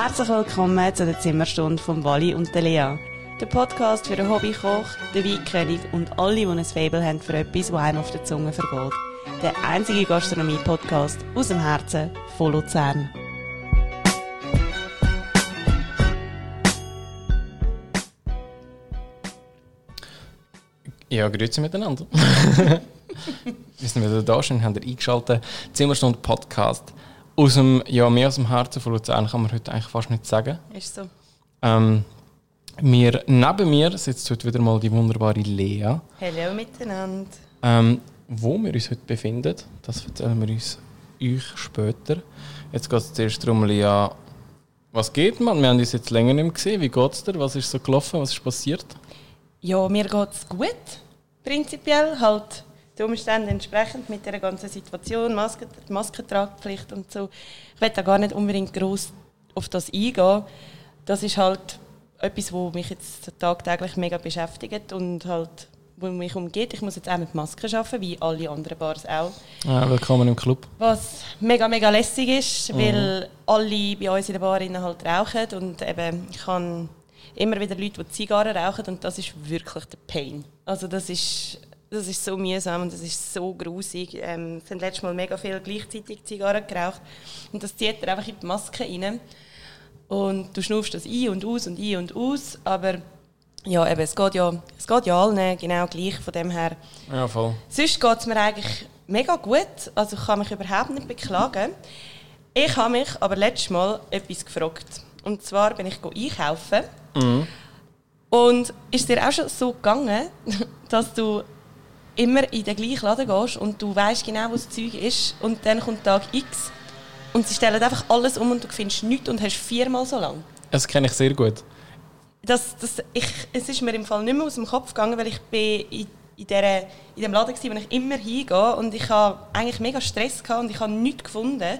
Herzlich willkommen zu der Zimmerstunde von Wally und der Lea. Der Podcast für den Hobbykoch, den Weinkönig und alle, die ein Fable haben für etwas, was einem auf der Zunge vergeht. Der einzige Gastronomie-Podcast aus dem Herzen von Luzern. Ja, grüezi miteinander. Wir sind wieder da, schön haben ihr eingeschaltet. Zimmerstunde Podcast. Aus dem, ja, mehr aus dem Herzen von Luzern kann man heute eigentlich fast nicht sagen. Ist so. Ähm, mir, neben mir sitzt heute wieder mal die wunderbare Lea. Hallo miteinander. Ähm, wo wir uns heute befinden, das erzählen wir uns euch später. Jetzt geht es zuerst darum, Lea, was geht man? Wir haben uns jetzt länger nicht mehr gesehen. Wie geht es dir? Was ist so gelaufen? Was ist passiert? Ja, mir geht es gut. Prinzipiell halt den Umständen entsprechend mit der ganzen Situation, Maske, Maskentragpflicht und so. Ich will da gar nicht unbedingt groß auf das eingehen. Das ist halt etwas, was mich jetzt tagtäglich mega beschäftigt und halt wo mich umgeht. Ich muss jetzt auch mit Masken arbeiten, wie alle anderen Bars auch. Ja, willkommen im Club. Was mega, mega lässig ist, mhm. weil alle bei uns in der Bar halt rauchen und eben ich habe immer wieder Leute, die Zigarren rauchen und das ist wirklich der Pain. Also das ist, das ist so mühsam und das ist so grusig. Ähm, es haben letztes Mal mega viele gleichzeitig Zigarren geraucht und das zieht dir einfach in die Maske rein. Und du schnaufst das ein und aus und ein und aus, aber ja, eben, es geht ja, es geht ja allen genau gleich von dem her. Ja, voll. Sonst geht es mir eigentlich mega gut, also ich kann mich überhaupt nicht beklagen. Ich habe mich aber letztes Mal etwas gefragt. Und zwar bin ich einkaufen. Mhm. Und ist dir auch schon so gegangen, dass du immer in den gleichen Laden gehst und du weißt genau, wo das Zeug ist und dann kommt Tag X und sie stellen einfach alles um und du findest nichts und hast viermal so lang. Das kenne ich sehr gut. Das, das, ich, es ist mir im Fall nicht mehr aus dem Kopf gegangen, weil ich bin in, in, der, in dem Laden war, wo ich immer hingehe und ich hatte eigentlich mega Stress gehabt und ich habe nichts gefunden.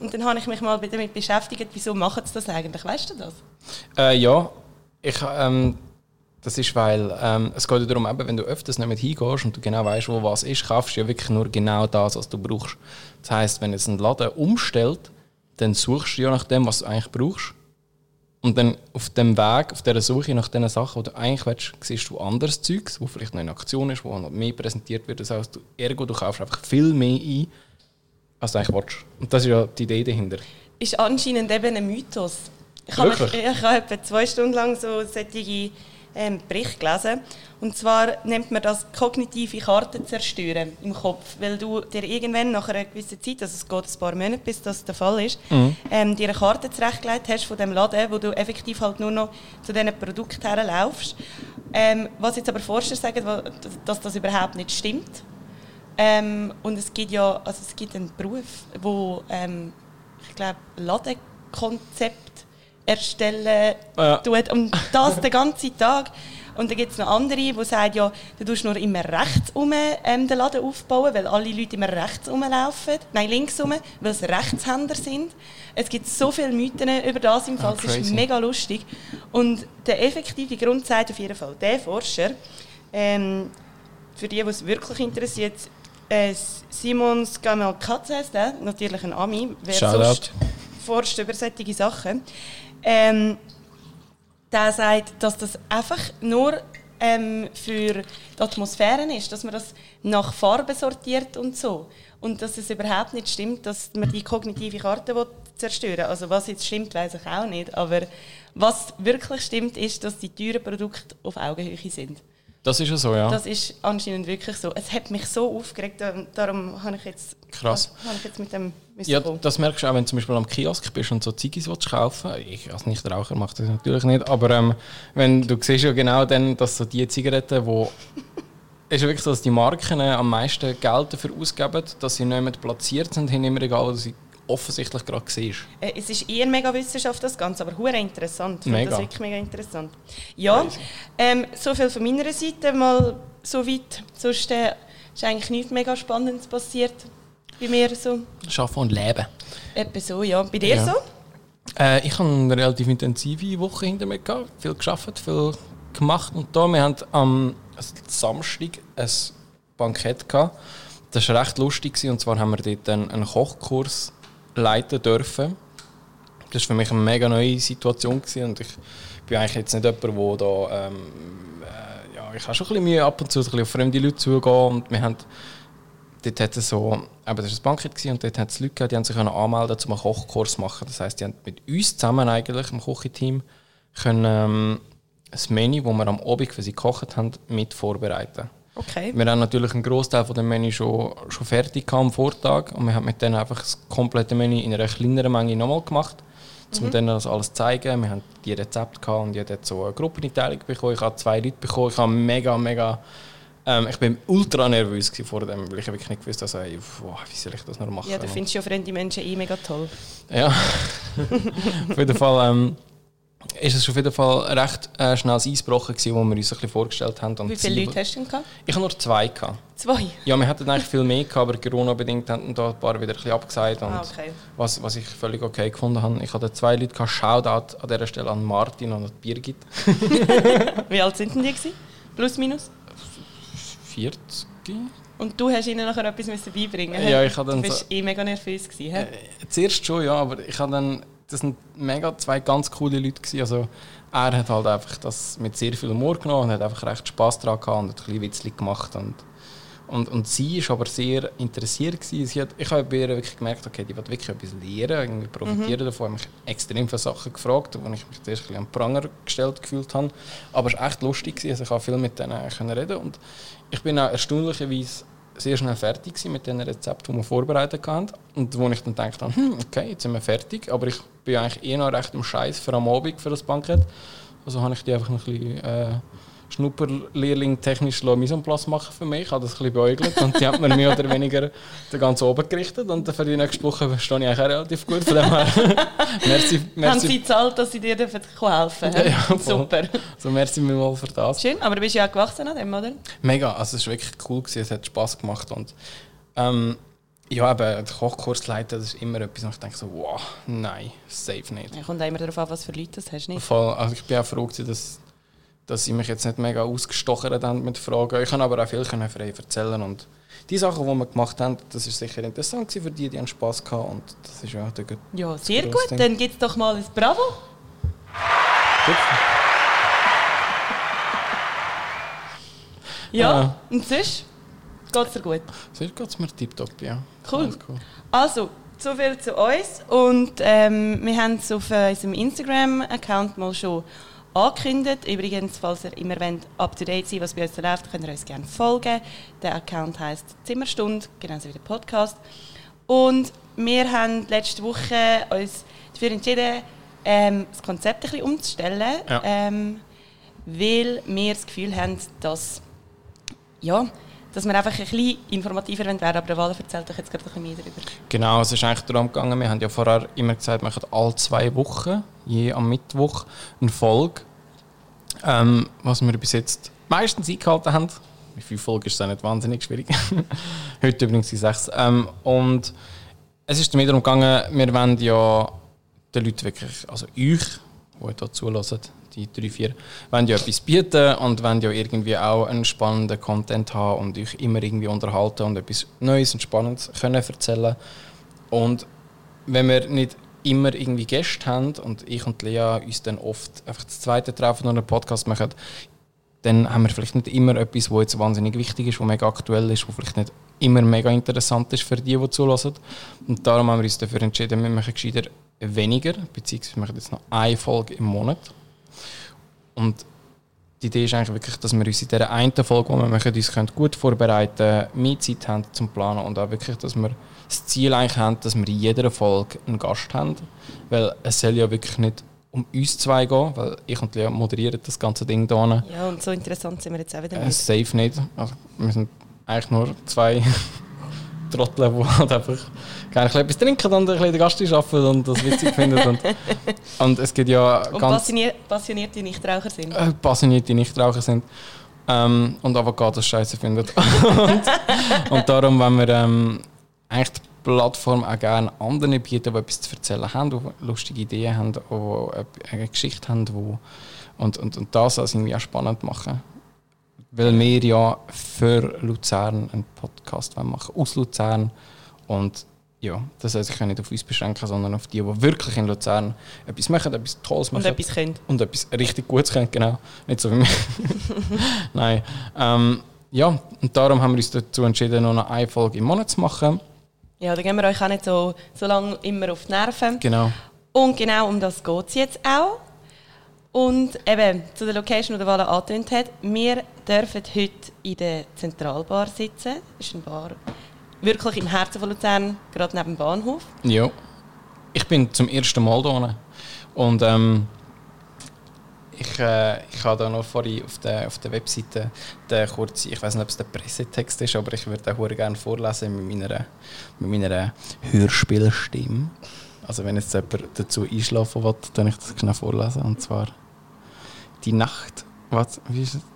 Und dann habe ich mich mal damit beschäftigt, wieso machen sie das eigentlich? Weißt du das? Äh, ja, ich, ähm, das ist, weil ähm, es geht ja darum, eben, wenn du öfters nicht hingehst und du genau weißt, wo was ist, kaufst du ja wirklich nur genau das, was du brauchst. Das heißt, wenn jetzt ein Laden umstellt, dann suchst du ja nach dem, was du eigentlich brauchst. Und dann auf dem Weg, auf dieser Suche nach den Sachen, die du eigentlich willst, siehst du anderes Zeugs, wo vielleicht noch in Aktion ist, wo noch mehr präsentiert wird. Das heißt, du, ergo, du kaufst einfach viel mehr ein, als du eigentlich willst. Und das ist ja die Idee dahinter. Ist anscheinend eben ein Mythos. Ich habe, mich, ich habe etwa zwei Stunden lang so solche ähm, Berichte gelesen. Und zwar nennt man das kognitive Karten zerstören im Kopf. Weil du dir irgendwann nach einer gewissen Zeit, also es geht ein paar Monate, bis das der Fall ist, mhm. ähm, dir eine Karte zurechtgelegt hast von dem Laden, wo du effektiv halt nur noch zu diesen Produkten herlaufst. Ähm, was jetzt aber Forscher sagen, dass das überhaupt nicht stimmt. Ähm, und es gibt ja also es gibt einen Beruf, wo ähm, ich glaube Ladenkonzept erstellen ja. tut und das den ganzen Tag. Und dann gibt es noch andere, die sagen, ja, du tust nur immer rechts um ähm, den Laden aufbauen, weil alle Leute immer rechts rumlaufen. Nein, links rum, weil es Rechtshänder sind. Es gibt so viele Mythen über das im Fall. Oh, es ist mega lustig. Und der effektive Grund sagt auf jeden Fall der Forscher, ähm, für die, die es wirklich interessiert, äh, Simon Skamelkatz heißt er, natürlich ein Ami. Wer sonst forscht über solche Sachen. Ähm, der sagt, dass das einfach nur ähm, für die Atmosphäre ist, dass man das nach Farbe sortiert und so. Und dass es überhaupt nicht stimmt, dass man die kognitive Karte zerstören will. Also was jetzt stimmt, weiß ich auch nicht. Aber was wirklich stimmt, ist, dass die teuren Produkte auf Augenhöhe sind. Das ist ja so, ja. Das ist anscheinend wirklich so. Es hat mich so aufgeregt, darum habe ich jetzt, Krass. Habe ich jetzt mit dem Ja, das merkst du auch, wenn du zum Beispiel am Kiosk bist und so Ziggis kaufen Ich als Nichtraucher mache das natürlich nicht, aber ähm, wenn du siehst ja genau dann, dass so die Zigaretten, wo es ist ja wirklich so, dass die Marken am meisten Geld dafür ausgeben, dass sie nicht mehr platziert sind, hin im Regal, wo sie offensichtlich gerade siehst. Äh, es ist eher mega Wissenschaft, das Ganze, aber hure interessant. Mega. Das ist wirklich mega interessant. Ja, ähm, so viel von meiner Seite mal so weit. Sonst äh, ist eigentlich nichts mega Spannendes passiert bei mir so. Schaffen und Leben. Etwa so, ja. Bei dir ja. so? Äh, ich habe eine relativ intensive Woche hinter mir gehabt. Viel geschafft, viel gemacht und da. Wir hatten am Samstag ein Bankett gehabt. Das war recht lustig und zwar haben wir dort einen Kochkurs leiten dürfen. das war für mich eine mega neue Situation gewesen und ich bin eigentlich jetzt nicht jemand, der da, ähm, äh, ja, ich habe schon ein bisschen Mühe ab und zu ein bisschen auf fremde Leute zugehen und wir haben dort hat es so, aber das war ein Bankett und dort hat es Leute gegeben, die haben sich anmelden um einen Kochkurs zu machen. Das heisst, die haben mit uns zusammen eigentlich im Kochteam können ähm, das Menü, das wir am Abend für sie gekocht haben, mit vorbereiten. Okay. Wir haben natürlich einen Großteil von dem Menü schon, schon fertig am Vortag und wir haben mit denen einfach das komplette Menü in einer kleineren Menge nochmal gemacht, um mhm. denen das alles zu zeigen. Wir haben die Rezepte gehabt und jeder hat so eine Gruppeneinteilung bekommen. Ich habe zwei Leute bekommen. Ich habe mega, mega ähm, ich bin ultra nervös vor dem, weil ich wirklich nicht gewusst habe, also, wow, wie soll ich das noch machen. Ja, du findest ja fremde Menschen eh mega toll. Ja, auf jeden Fall ähm, ist es auf jeden Fall recht äh, schnell ein Eisbrochen gewesen, wo wir uns ein bisschen vorgestellt haben. Und wie viele Leute hast du denn gehabt? Ich habe nur zwei gehabt. Zwei? Ja, wir hatten eigentlich viel mehr gehabt, aber Corona-bedingt haben da ein paar wieder ein bisschen abgesagt. Und ah, okay. was, was ich völlig okay gefunden habe. Ich hatte zwei Leute gehabt. Shoutout an dieser Stelle an Martin und an Birgit. wie alt sind denn die gewesen? Plus, minus? 40. Und du hast ihnen nachher etwas müssen beibringen Ja, ich dann Du warst so, eh mega nervös. Gewesen, äh, zuerst schon, ja, aber ich habe dann... Das sind mega zwei ganz coole Leute. Gewesen. Also, er hat halt einfach das mit sehr viel Humor genommen und hat einfach recht Spass daran gehabt und hat ein bisschen Witzli gemacht. Und und, und sie war aber sehr interessiert. Gewesen. Sie hat, ich habe bei ihr wirklich gemerkt, okay, die will wirklich etwas lernen, irgendwie profitieren mhm. davon. Ich habe mich extrem viele Sachen gefragt, wo ich mich zuerst ein bisschen an Pranger gestellt gefühlt habe. Aber es war echt lustig. Gewesen. Also ich konnte viel mit denen reden und ich bin auch erstaunlicherweise sehr schnell fertig mit den Rezepten, die wir vorbereitet haben. Und wo ich dann dachte, hm, okay, jetzt sind wir fertig, aber ich bin eigentlich eh noch recht im Scheiß für am Abend für das Bankett. Also habe ich die einfach ein bisschen... Äh, Schnupperlehrling technisch Mise en place machen für mich. Ich habe das ein bisschen beäugelt und die hat mir mehr oder weniger den ganzen oben gerichtet und für die nächste Woche stehe ich eigentlich auch relativ gut. Von dem her. merci, merci. Haben sie gezahlt, dass sie dir helfen dürfen? Ja, ja, Super. So, merci mir mal für das. Schön, aber du bist ja auch gewachsen an dem, oder? Mega, also es war wirklich cool, gewesen, es hat Spass gemacht und ähm, ja, aber den Kochkurs leiten, das ist immer etwas, wo ich denke so, wow, nein, safe nicht. Ja, kommt immer darauf an, was für Leute das hast, nicht? Voll, also ich bin auch froh, dass dass sie mich jetzt nicht mega ausgestochen haben mit Fragen. Ich kann aber auch viel frei erzählen und die Sachen, die wir gemacht haben, das ist sicher interessant für die, die haben Spass gehabt und das ist ja der Ja, sehr gut. Ding. Dann gibt es doch mal ein Bravo. Gut. Ja, äh, und sonst geht es dir gut? Sonst geht es mir tiptop, ja. Cool. cool. Also, so viel zu uns und ähm, wir haben es auf unserem Instagram-Account mal schon angekündigt. Übrigens, falls ihr immer wollt, up to date sein was bei uns läuft, könnt ihr uns gerne folgen. Der Account heißt Zimmerstunde, genauso wie der Podcast. Und wir haben letzte Woche uns dafür entschieden, ähm, das Konzept ein bisschen umzustellen, ja. ähm, weil wir das Gefühl haben, dass ja, dass wir einfach ein bisschen informativer werden aber der Wahl erzählt euch jetzt gerade ein bisschen mehr darüber. Genau, es ist eigentlich darum gegangen, wir haben ja vorher immer gesagt, wir machen alle zwei Wochen, je am Mittwoch, eine Folge, ähm, was wir bis jetzt meistens eingehalten haben. Wie viele Folgen ist es nicht wahnsinnig schwierig. Heute übrigens die sechs. Ähm, und es ist damit darum gegangen, wir wollen ja den Leuten wirklich, also euch, die hier zulassen, die drei, vier, wollen ja etwas bieten und wollen ja irgendwie auch einen spannenden Content haben und euch immer irgendwie unterhalten und etwas Neues und Spannendes können erzählen. Und wenn wir nicht immer irgendwie Gäste haben und ich und Lea uns dann oft einfach das zweite Treffen und einen Podcast machen, dann haben wir vielleicht nicht immer etwas, was jetzt wahnsinnig wichtig ist, was mega aktuell ist, was vielleicht nicht immer mega interessant ist für die, die zulassen. Und darum haben wir uns dafür entschieden, wir machen gescheiter weniger, beziehungsweise wir machen jetzt noch eine Folge im Monat. Und die Idee ist eigentlich wirklich, dass wir uns in dieser einen Folge, die wir machen, uns gut vorbereiten können, mehr Zeit haben zum Planen und auch wirklich, dass wir das Ziel eigentlich haben, dass wir in jeder Folge einen Gast haben. Weil es soll ja wirklich nicht um uns zwei gehen, weil ich und Lea moderieren das ganze Ding hier. Ja, und so interessant sind wir jetzt auch wieder nicht. Äh, safe nicht. Also, wir sind eigentlich nur zwei Trottel, die halt einfach gerne etwas trinken und ein bisschen den Gast arbeiten und das witzig finden. Und, und es gibt ja und ganz... Passionierte Nichtraucher sind. Äh, passionierte Nichtraucher sind. Ähm, und Avocados scheiße finden. und, und darum, wenn wir ähm, eigentlich die Plattform auch gerne anderen bieten, die etwas zu erzählen haben, die lustige Ideen haben, die eine Geschichte haben, die und, und, und das also irgendwie auch spannend machen. Weil wir ja für Luzern einen Podcast machen aus Luzern und ja, das soll sich nicht auf uns beschränken, sondern auf die, die wirklich in Luzern etwas machen, etwas Tolles machen. Und etwas können. Und etwas richtig Gutes können, genau. Nicht so wie wir. Nein. Ähm, ja, und darum haben wir uns dazu entschieden, noch eine Folge im Monat zu machen. Ja, da gehen wir euch auch nicht so, so lange immer auf die Nerven. Genau. Und genau um das geht es jetzt auch. Und eben zu der Location, die Walla angetönt hat, wir dürfen heute in der Zentralbar sitzen. Das ist eine Bar wirklich im Herzen von Luzern, gerade neben dem Bahnhof. Ja. Ich bin zum ersten Mal hier. Und ähm, ich, äh, ich habe da noch vorhin auf der, auf der Webseite den kurzen, ich weiß nicht, ob es der Pressetext ist, aber ich würde den gerne vorlesen mit meiner, mit meiner Hörspielstimme. Also wenn jetzt jemand dazu einschlafen will, dann ich das genau vorlesen. Und zwar die Nacht, was?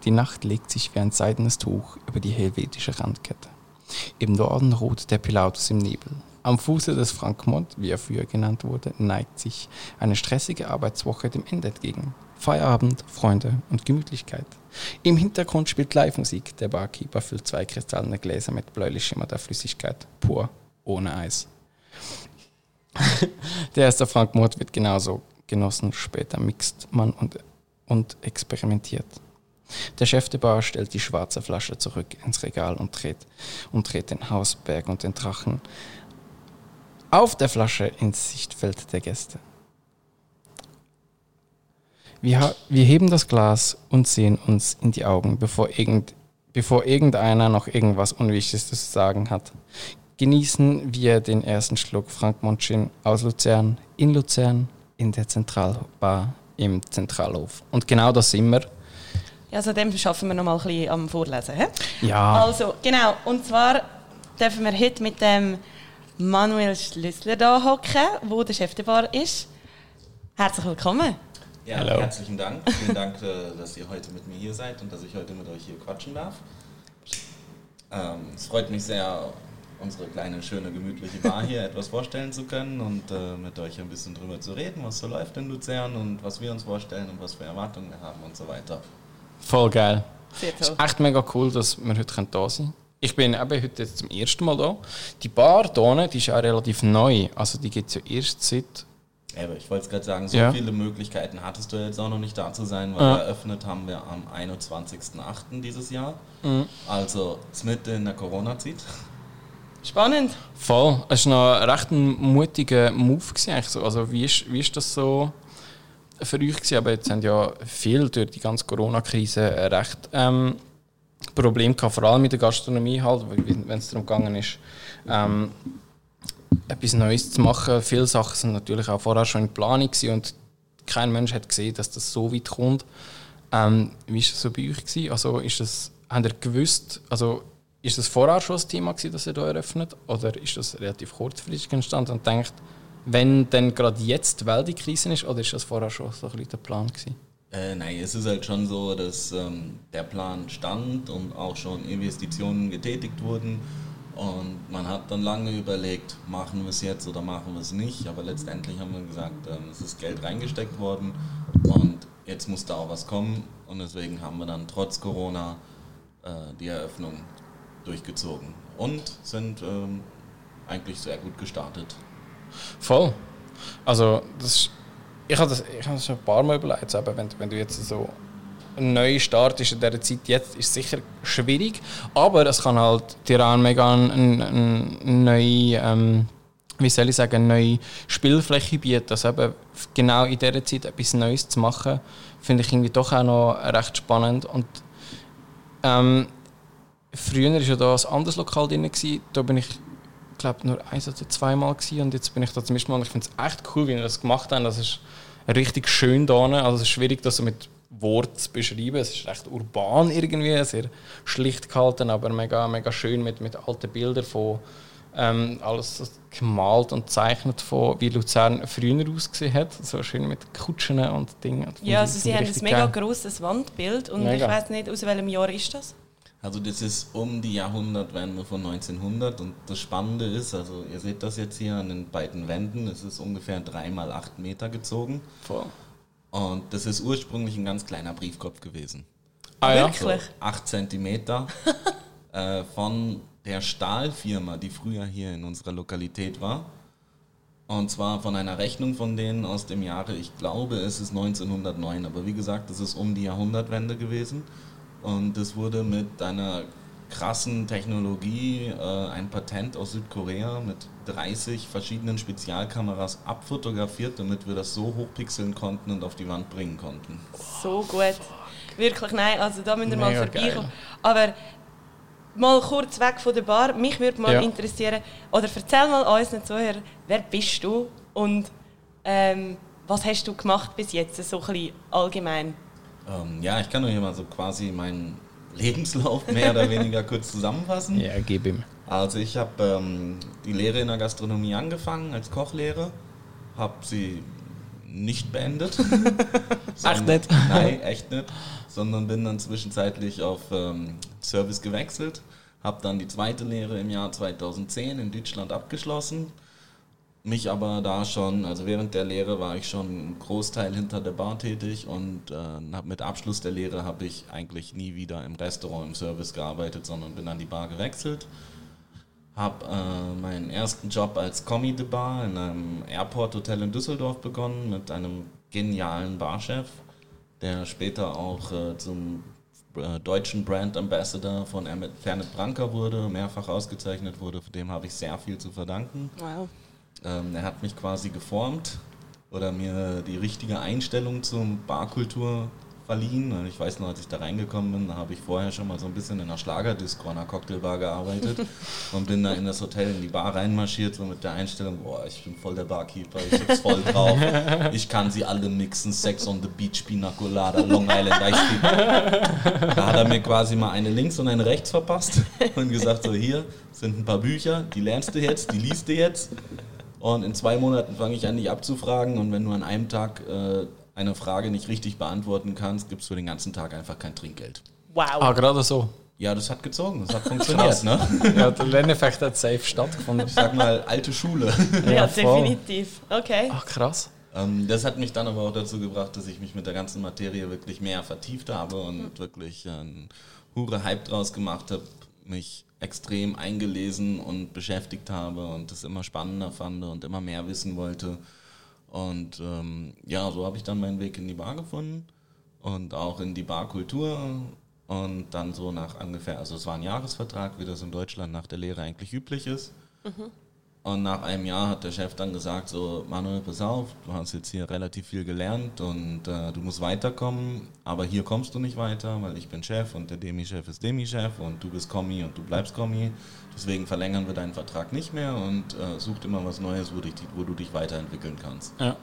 Die Nacht legt sich wie ein seidenes Tuch über die helvetische Randkette. Im Norden ruht der Pilatus im Nebel. Am Fuße des Frankmont, wie er früher genannt wurde, neigt sich eine stressige Arbeitswoche dem Ende entgegen. Feierabend, Freunde und Gemütlichkeit. Im Hintergrund spielt Live-Musik. Der Barkeeper füllt zwei kristallene Gläser mit bläulich schimmernder Flüssigkeit. Pur, ohne Eis. der erste Frankmord wird genauso genossen. Später mixt man und, und experimentiert. Der Chef der Bar stellt die schwarze Flasche zurück ins Regal und dreht, und dreht den Hausberg und den Drachen auf der Flasche ins Sichtfeld der Gäste. Wir, wir heben das Glas und sehen uns in die Augen, bevor, irgend, bevor irgendeiner noch irgendwas Unwichtiges zu sagen hat. Genießen wir den ersten Schluck Frank Monchin aus Luzern, in Luzern, in der Zentralbar im Zentralhof. Und genau das sind wir. Ja, also dem schaffen wir noch mal ein bisschen am Vorlesen. He? Ja. Also, genau. Und zwar dürfen wir heute mit dem Manuel Schlüssler da hocken, wo der Chef der Bar ist. Herzlich willkommen. Ja, Hello. herzlichen Dank. Vielen Dank, äh, dass ihr heute mit mir hier seid und dass ich heute mit euch hier quatschen darf. Ähm, es freut mich sehr, unsere kleine, schöne, gemütliche Bar hier etwas vorstellen zu können und äh, mit euch ein bisschen drüber zu reden, was so läuft in Luzern und was wir uns vorstellen und was für Erwartungen wir haben und so weiter. Voll geil. Sehr Es toll. ist echt mega cool, dass wir heute da sind können. Ich bin eben heute jetzt zum ersten Mal da. Die Bar hier unten, die ist auch relativ neu. Also die gibt es ja erst seit... Aber ich wollte es gerade sagen, so Ja. viele Möglichkeiten hattest du jetzt auch noch nicht da zu sein, weil Ja. eröffnet haben wir am 21.08. dieses Jahr. Mhm. Also mitten in der Corona-Zeit. Spannend. Voll. Es war noch recht ein mutiger Move. Gewesen. Also wie ist, wie ist das so für euch gewesen? Aber jetzt haben ja viele durch die ganze Corona-Krise recht ähm, Problem gehabt, vor allem mit der Gastronomie halt, wenn es darum gegangen ist, ähm, etwas Neues zu machen. Viele Sachen sind natürlich auch vorher schon in Planung und kein Mensch hat gesehen, dass das so weit kommt. Ähm, wie war das so bei euch? Gewesen? Also ist das, habt ihr gewusst, also ist das vorher schon das Thema gewesen, dass ihr da eröffnet? Oder ist das relativ kurzfristig entstanden und denkt, wenn dann gerade jetzt die Welt in Krise ist, oder ist das vorher schon so ein bisschen der Plan gewesen? Äh, nein, es ist halt schon so, dass ähm, der Plan stand und auch schon Investitionen getätigt wurden. Und man hat dann lange überlegt, machen wir es jetzt oder machen wir es nicht. Aber letztendlich haben wir gesagt, ähm, es ist Geld reingesteckt worden und jetzt muss da auch was kommen. Und deswegen haben wir dann trotz Corona äh, die Eröffnung durchgezogen und sind ähm, eigentlich sehr gut gestartet. Voll. Also, das ich habe das, habe das schon ein paar Mal überlegt. Aber wenn, wenn du jetzt so einen neuen Start ist in dieser Zeit jetzt, ist sicher schwierig. Aber es kann halt dir auch mega eine ein, ein neue, ähm, wie soll ich sagen, eine neue Spielfläche bieten. Also eben genau in dieser Zeit etwas Neues zu machen, finde ich irgendwie doch auch noch recht spannend. Und ähm, früher war ja da ein anderes Lokal drin. gewesen. Da bin ich glaube nur eins oder zweimal gewesen und jetzt bin ich da zum ersten Mal und ich finde es echt cool, wie wir das gemacht haben. Das ist richtig schön da. Also es ist schwierig, das so mit Worten zu beschreiben. Es ist recht urban irgendwie, sehr schlicht gehalten, aber mega, mega schön mit, mit alten Bildern von ähm, alles gemalt und gezeichnet von wie Luzern früher ausgesehen hat. So schön mit Kutschen und Dingen. Ja, also sie haben ein mega grosses Wandbild und Mega. ich weiß nicht, aus welchem Jahr ist das? Also das ist um die Jahrhundertwende von 1900 und das Spannende ist, also ihr seht das jetzt hier an den beiden Wänden, es ist ungefähr 3 mal 8 Meter gezogen Voll. und das ist ursprünglich ein ganz kleiner Briefkopf gewesen. Ah ja? Wirklich? So 8 Zentimeter äh, von der Stahlfirma, die früher hier in unserer Lokalität war. Und zwar von einer Rechnung von denen aus dem Jahre, ich glaube, es ist 1909. Aber wie gesagt, das ist um die Jahrhundertwende gewesen. Und es wurde mit einer krassen Technologie, äh, ein Patent aus Südkorea mit 30 verschiedenen Spezialkameras abfotografiert, damit wir das so hochpixeln konnten und auf die Wand bringen konnten. So gut. Wirklich, nein, also da müssen wir mal vorbeikommen. Aber mal kurz weg von der Bar, mich würde mal ja. interessieren, oder erzähl mal unseren Zuhörern, wer bist du und ähm, was hast du gemacht bis jetzt, so ein bisschen allgemein? Ähm, ja, ich kann nur hier mal so quasi meinen Lebenslauf mehr oder weniger kurz zusammenfassen. Ja, gib ihm. Also ich habe ähm, die Lehre in der Gastronomie angefangen als Kochlehre, habe sie nicht beendet. Ach nicht? Nein, echt nicht. Sondern bin dann zwischenzeitlich auf ähm, Service gewechselt, habe dann die zweite Lehre im Jahr 2010 in Deutschland abgeschlossen mich aber da schon, also während der Lehre war ich schon einen Großteil hinter der Bar tätig und äh, mit Abschluss der Lehre habe ich eigentlich nie wieder im Restaurant, im Service gearbeitet, sondern bin an die Bar gewechselt. Habe äh, meinen ersten Job als Commis de Bar in einem Airport-Hotel in Düsseldorf begonnen mit einem genialen Barchef, der später auch äh, zum äh, deutschen Brand Ambassador von Fernet Branca wurde, mehrfach ausgezeichnet wurde. Dem habe ich sehr viel zu verdanken. Wow. Ähm, er hat mich quasi geformt oder mir die richtige Einstellung zum Barkultur verliehen. Ich weiß noch, als ich da reingekommen bin, da habe ich vorher schon mal so ein bisschen in einer Schlagerdisco, einer Cocktailbar gearbeitet und bin da in das Hotel, in die Bar reinmarschiert, so mit der Einstellung, boah, ich bin voll der Barkeeper, ich hab's voll drauf, ich kann sie alle mixen, Sex on the Beach, Pina Colada, Long Island Ice Tea. Da hat er mir quasi mal eine links und eine rechts verpasst und gesagt, so hier sind ein paar Bücher, die lernst du jetzt, die liest du jetzt und in zwei Monaten fange ich an, dich abzufragen. Und wenn du an einem Tag äh, eine Frage nicht richtig beantworten kannst, gibst du den ganzen Tag einfach kein Trinkgeld. Wow. Ah, gerade so. Ja, das hat gezogen, das hat funktioniert. ne? Ja, der Lerneffekt hat safe stattgefunden. Ich sag mal, alte Schule. Ja, ja definitiv. Okay. Ach, krass. Ähm, das hat mich dann aber auch dazu gebracht, dass ich mich mit der ganzen Materie wirklich mehr vertieft habe und mhm. wirklich einen hure Hype draus gemacht habe, mich extrem eingelesen und beschäftigt habe und es immer spannender fand und immer mehr wissen wollte. Und ähm, ja, so habe ich dann meinen Weg in die Bar gefunden und auch in die Barkultur. Und dann so nach ungefähr, also es war ein Jahresvertrag, wie das in Deutschland nach der Lehre eigentlich üblich ist. Mhm. Und nach einem Jahr hat der Chef dann gesagt, so Manuel, pass auf, du hast jetzt hier relativ viel gelernt und äh, du musst weiterkommen, aber hier kommst du nicht weiter, weil ich bin Chef und der Demi-Chef ist Demi-Chef und du bist Kommi und du bleibst Kommi. Deswegen verlängern wir deinen Vertrag nicht mehr und äh, such immer was Neues, wo, dich, wo, du dich weiterentwickeln kannst. Ja.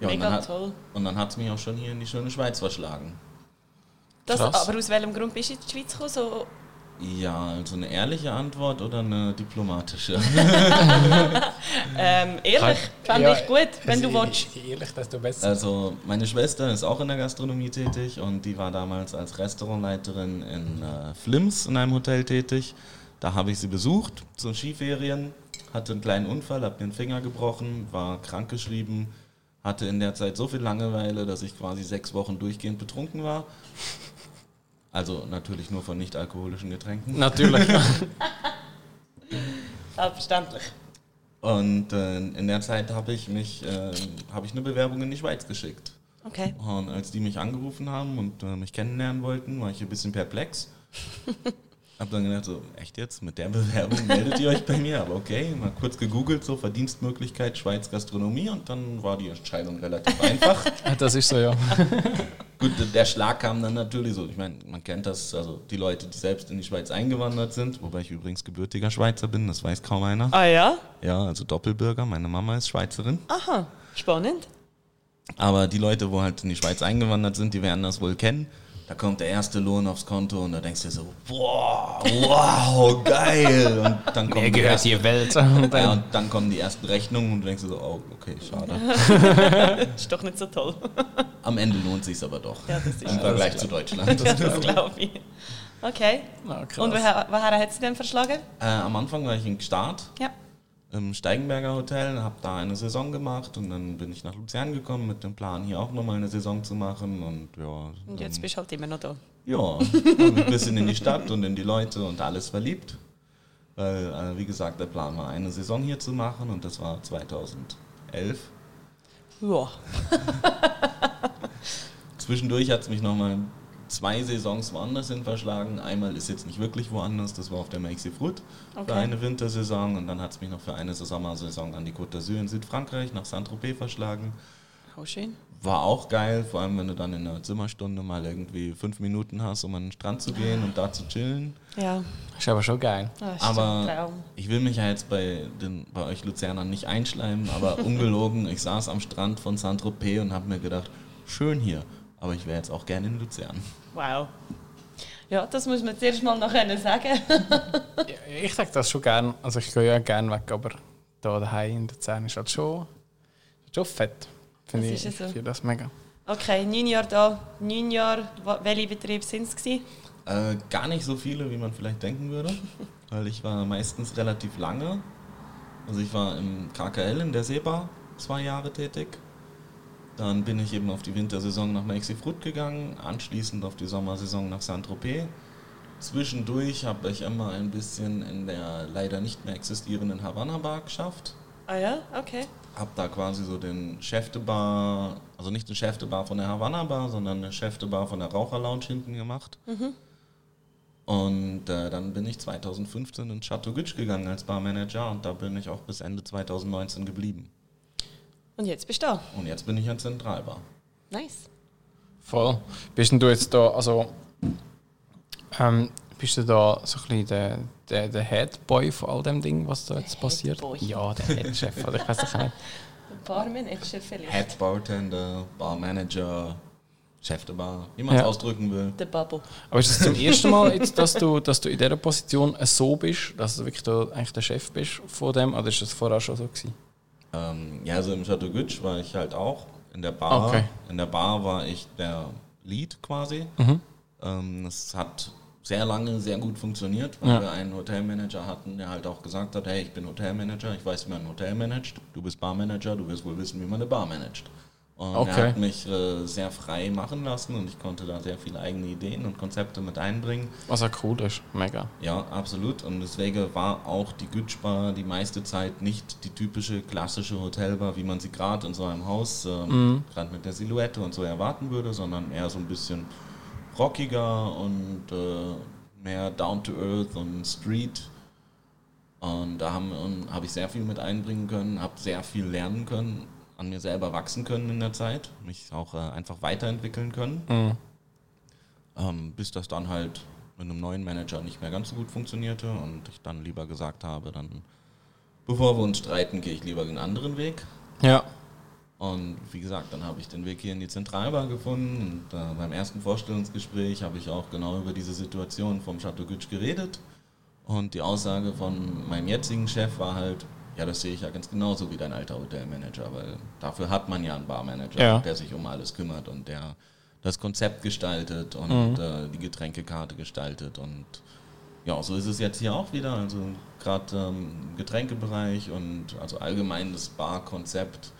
ja Mega hat, toll. Und dann hat es mich auch schon hier in die schöne Schweiz verschlagen. Das, aber aus welchem Grund bist du in die Schweiz gekommen? So ja, also eine ehrliche Antwort oder eine diplomatische? ähm, ehrlich, fand ja, ich gut, wenn also du willst. Ehrlich, desto besser. Also meine Schwester ist auch in der Gastronomie tätig und die war damals als Restaurantleiterin in äh, Flims in einem Hotel tätig. Da habe ich sie besucht zu Skiferien, hatte einen kleinen Unfall, habe mir den Finger gebrochen, war krankgeschrieben, hatte in der Zeit so viel Langeweile, dass ich quasi sechs Wochen durchgehend betrunken war also natürlich nur von nicht-alkoholischen Getränken. Natürlich. Selbstverständlich. Und äh, in der Zeit habe ich mich, äh, habe ich eine Bewerbung in die Schweiz geschickt. Okay. Und als die mich angerufen haben und äh, mich kennenlernen wollten, war ich ein bisschen perplex. Hab dann gedacht, so, echt jetzt, mit der Bewerbung meldet ihr euch bei mir? Aber okay, mal kurz gegoogelt, so Verdienstmöglichkeit Schweiz Gastronomie und dann war die Entscheidung relativ einfach. Das ist so, ja. Gut, der Schlag kam dann natürlich so. Ich meine, man kennt das, also die Leute, die selbst in die Schweiz eingewandert sind, wobei ich übrigens gebürtiger Schweizer bin, das weiß kaum einer. Ah ja? Ja, also Doppelbürger, meine Mama ist Schweizerin. Aha, spannend. Aber die Leute, wo halt in die Schweiz eingewandert sind, die werden das wohl kennen da kommt der erste Lohn aufs Konto und da denkst du dir so, boah, wow, geil. Und dann kommt Mir gehört die Welt. Und dann, ja, und dann kommen die ersten Rechnungen und du denkst dir so, oh, okay, schade. ist doch nicht so toll. Am Ende lohnt sich aber doch. Ja, das ist Im Vergleich zu Deutschland. Das, das glaube ich. Okay. Oh, und woher, woher hat sie denn verschlagen? Äh, am Anfang war ich in Start. Ja im Steigenberger Hotel, habe da eine Saison gemacht und dann bin ich nach Luzern gekommen mit dem Plan, hier auch nochmal eine Saison zu machen. Und, ja, und jetzt bist du halt immer noch da. Ja, ein bisschen in die Stadt und in die Leute und alles verliebt. Weil, äh, wie gesagt, der Plan war, eine Saison hier zu machen und das war 2011. Ja. Zwischendurch hat es mich nochmal zwei Saisons woanders hin verschlagen. Einmal ist jetzt nicht wirklich woanders, das war auf der Maxi Fruit okay. für eine Wintersaison und dann hat es mich noch für eine Sommersaison an die Côte d'Azur in Südfrankreich nach Saint-Tropez verschlagen. Oh, schön. War auch geil, vor allem wenn du dann in einer Zimmerstunde mal irgendwie fünf Minuten hast, um an den Strand zu gehen und da zu chillen. Ja. Ist aber schon geil. Oh, aber ich will mich ja jetzt bei, den, bei euch Luzernern nicht einschleimen, aber ungelogen, ich saß am Strand von Saint-Tropez und habe mir gedacht, schön hier, aber ich wäre jetzt auch gerne in Luzern. Wow. Ja, das muss man zuerst mal noch sagen. ich sage das schon gerne. Also ich gehe ja gerne weg, aber da daheim in Luzern ist halt schon, schon fett. Finde ich, so. finde das mega. Okay, neun Jahre da, neun Jahre, welche Betriebe sind es? Äh, gar nicht so viele, wie man vielleicht denken würde, weil ich war meistens relativ lange. Also ich war im KKL in der Seebar zwei Jahre tätig. Dann bin ich eben auf die Wintersaison nach Mexifrut gegangen, anschließend auf die Sommersaison nach Saint-Tropez. Zwischendurch habe ich immer ein bisschen in der leider nicht mehr existierenden Havanna Bar geschafft. Ah ja, okay habe da quasi so den Chef de Bar, also nicht den Chef de Bar von der Havanna Bar, sondern den Chef de Bar von der Raucher Lounge hinten gemacht. Mhm. Und äh, dann bin ich 2015 in Chateau Gütsch gegangen als Barmanager und da bin ich auch bis Ende 2019 geblieben. Und jetzt bist du da? Und jetzt bin ich in Zentralbar. Nice. Voll. Bist denn du jetzt da, also ähm, bist du da so ein bisschen der, der, der Headboy von all dem Ding, was da jetzt passiert? Headboy. Ja, der Headchef, oder ich weiß nicht. Barmanager vielleicht. Head Bartender, Barmanager, Chef der Bar, wie man es ja. ausdrücken will. Der Bubble. Aber ist es zum ersten Mal, jetzt, dass, du, dass du in dieser Position so bist, dass du wirklich da eigentlich der Chef bist von dem, oder ist das vorher schon so gewesen? Ähm, ja, also im Chateau Gütsch war ich halt auch in der Bar. Okay. In der Bar war ich der Lead quasi. Mhm. Ähm, es hat sehr lange sehr gut funktioniert, weil ja. wir einen Hotelmanager hatten, der halt auch gesagt hat, hey, ich bin Hotelmanager, ich weiß, wie man ein Hotel managt, du bist Barmanager, du wirst wohl wissen, wie man eine Bar managt. Und okay. er hat mich äh, sehr frei machen lassen und ich konnte da sehr viele eigene Ideen und Konzepte mit einbringen. Was ja cool ist, mega. Ja, absolut. Und deswegen war auch die Gütschbar die meiste Zeit nicht die typische klassische Hotelbar, wie man sie gerade in so einem Haus, ähm, mhm. gerade mit der Silhouette und so erwarten würde, sondern eher so ein bisschen rockiger und äh, mehr down to earth und Street. Und da habe hab ich sehr viel mit einbringen können, habe sehr viel lernen können, an mir selber wachsen können in der Zeit, mich auch äh, einfach weiterentwickeln können. Mhm. Ähm, bis das dann halt mit einem neuen Manager nicht mehr ganz so gut funktionierte und ich dann lieber gesagt habe, dann bevor wir uns streiten, gehe ich lieber den anderen Weg. Ja. Und wie gesagt, dann habe ich den Weg hier in die Zentralbar gefunden und äh, beim ersten Vorstellungsgespräch habe ich auch genau über diese Situation vom Chateau Gütsch geredet. Und die Aussage von meinem jetzigen Chef war halt, ja, das sehe ich ja ganz genauso wie dein alter Hotelmanager, weil dafür hat man ja einen Barmanager, ja. der sich um alles kümmert und der das Konzept gestaltet und mhm. äh, die Getränkekarte gestaltet. Und ja, so ist es jetzt hier auch wieder. Also gerade ähm, im Getränkebereich und also allgemein das Barkonzept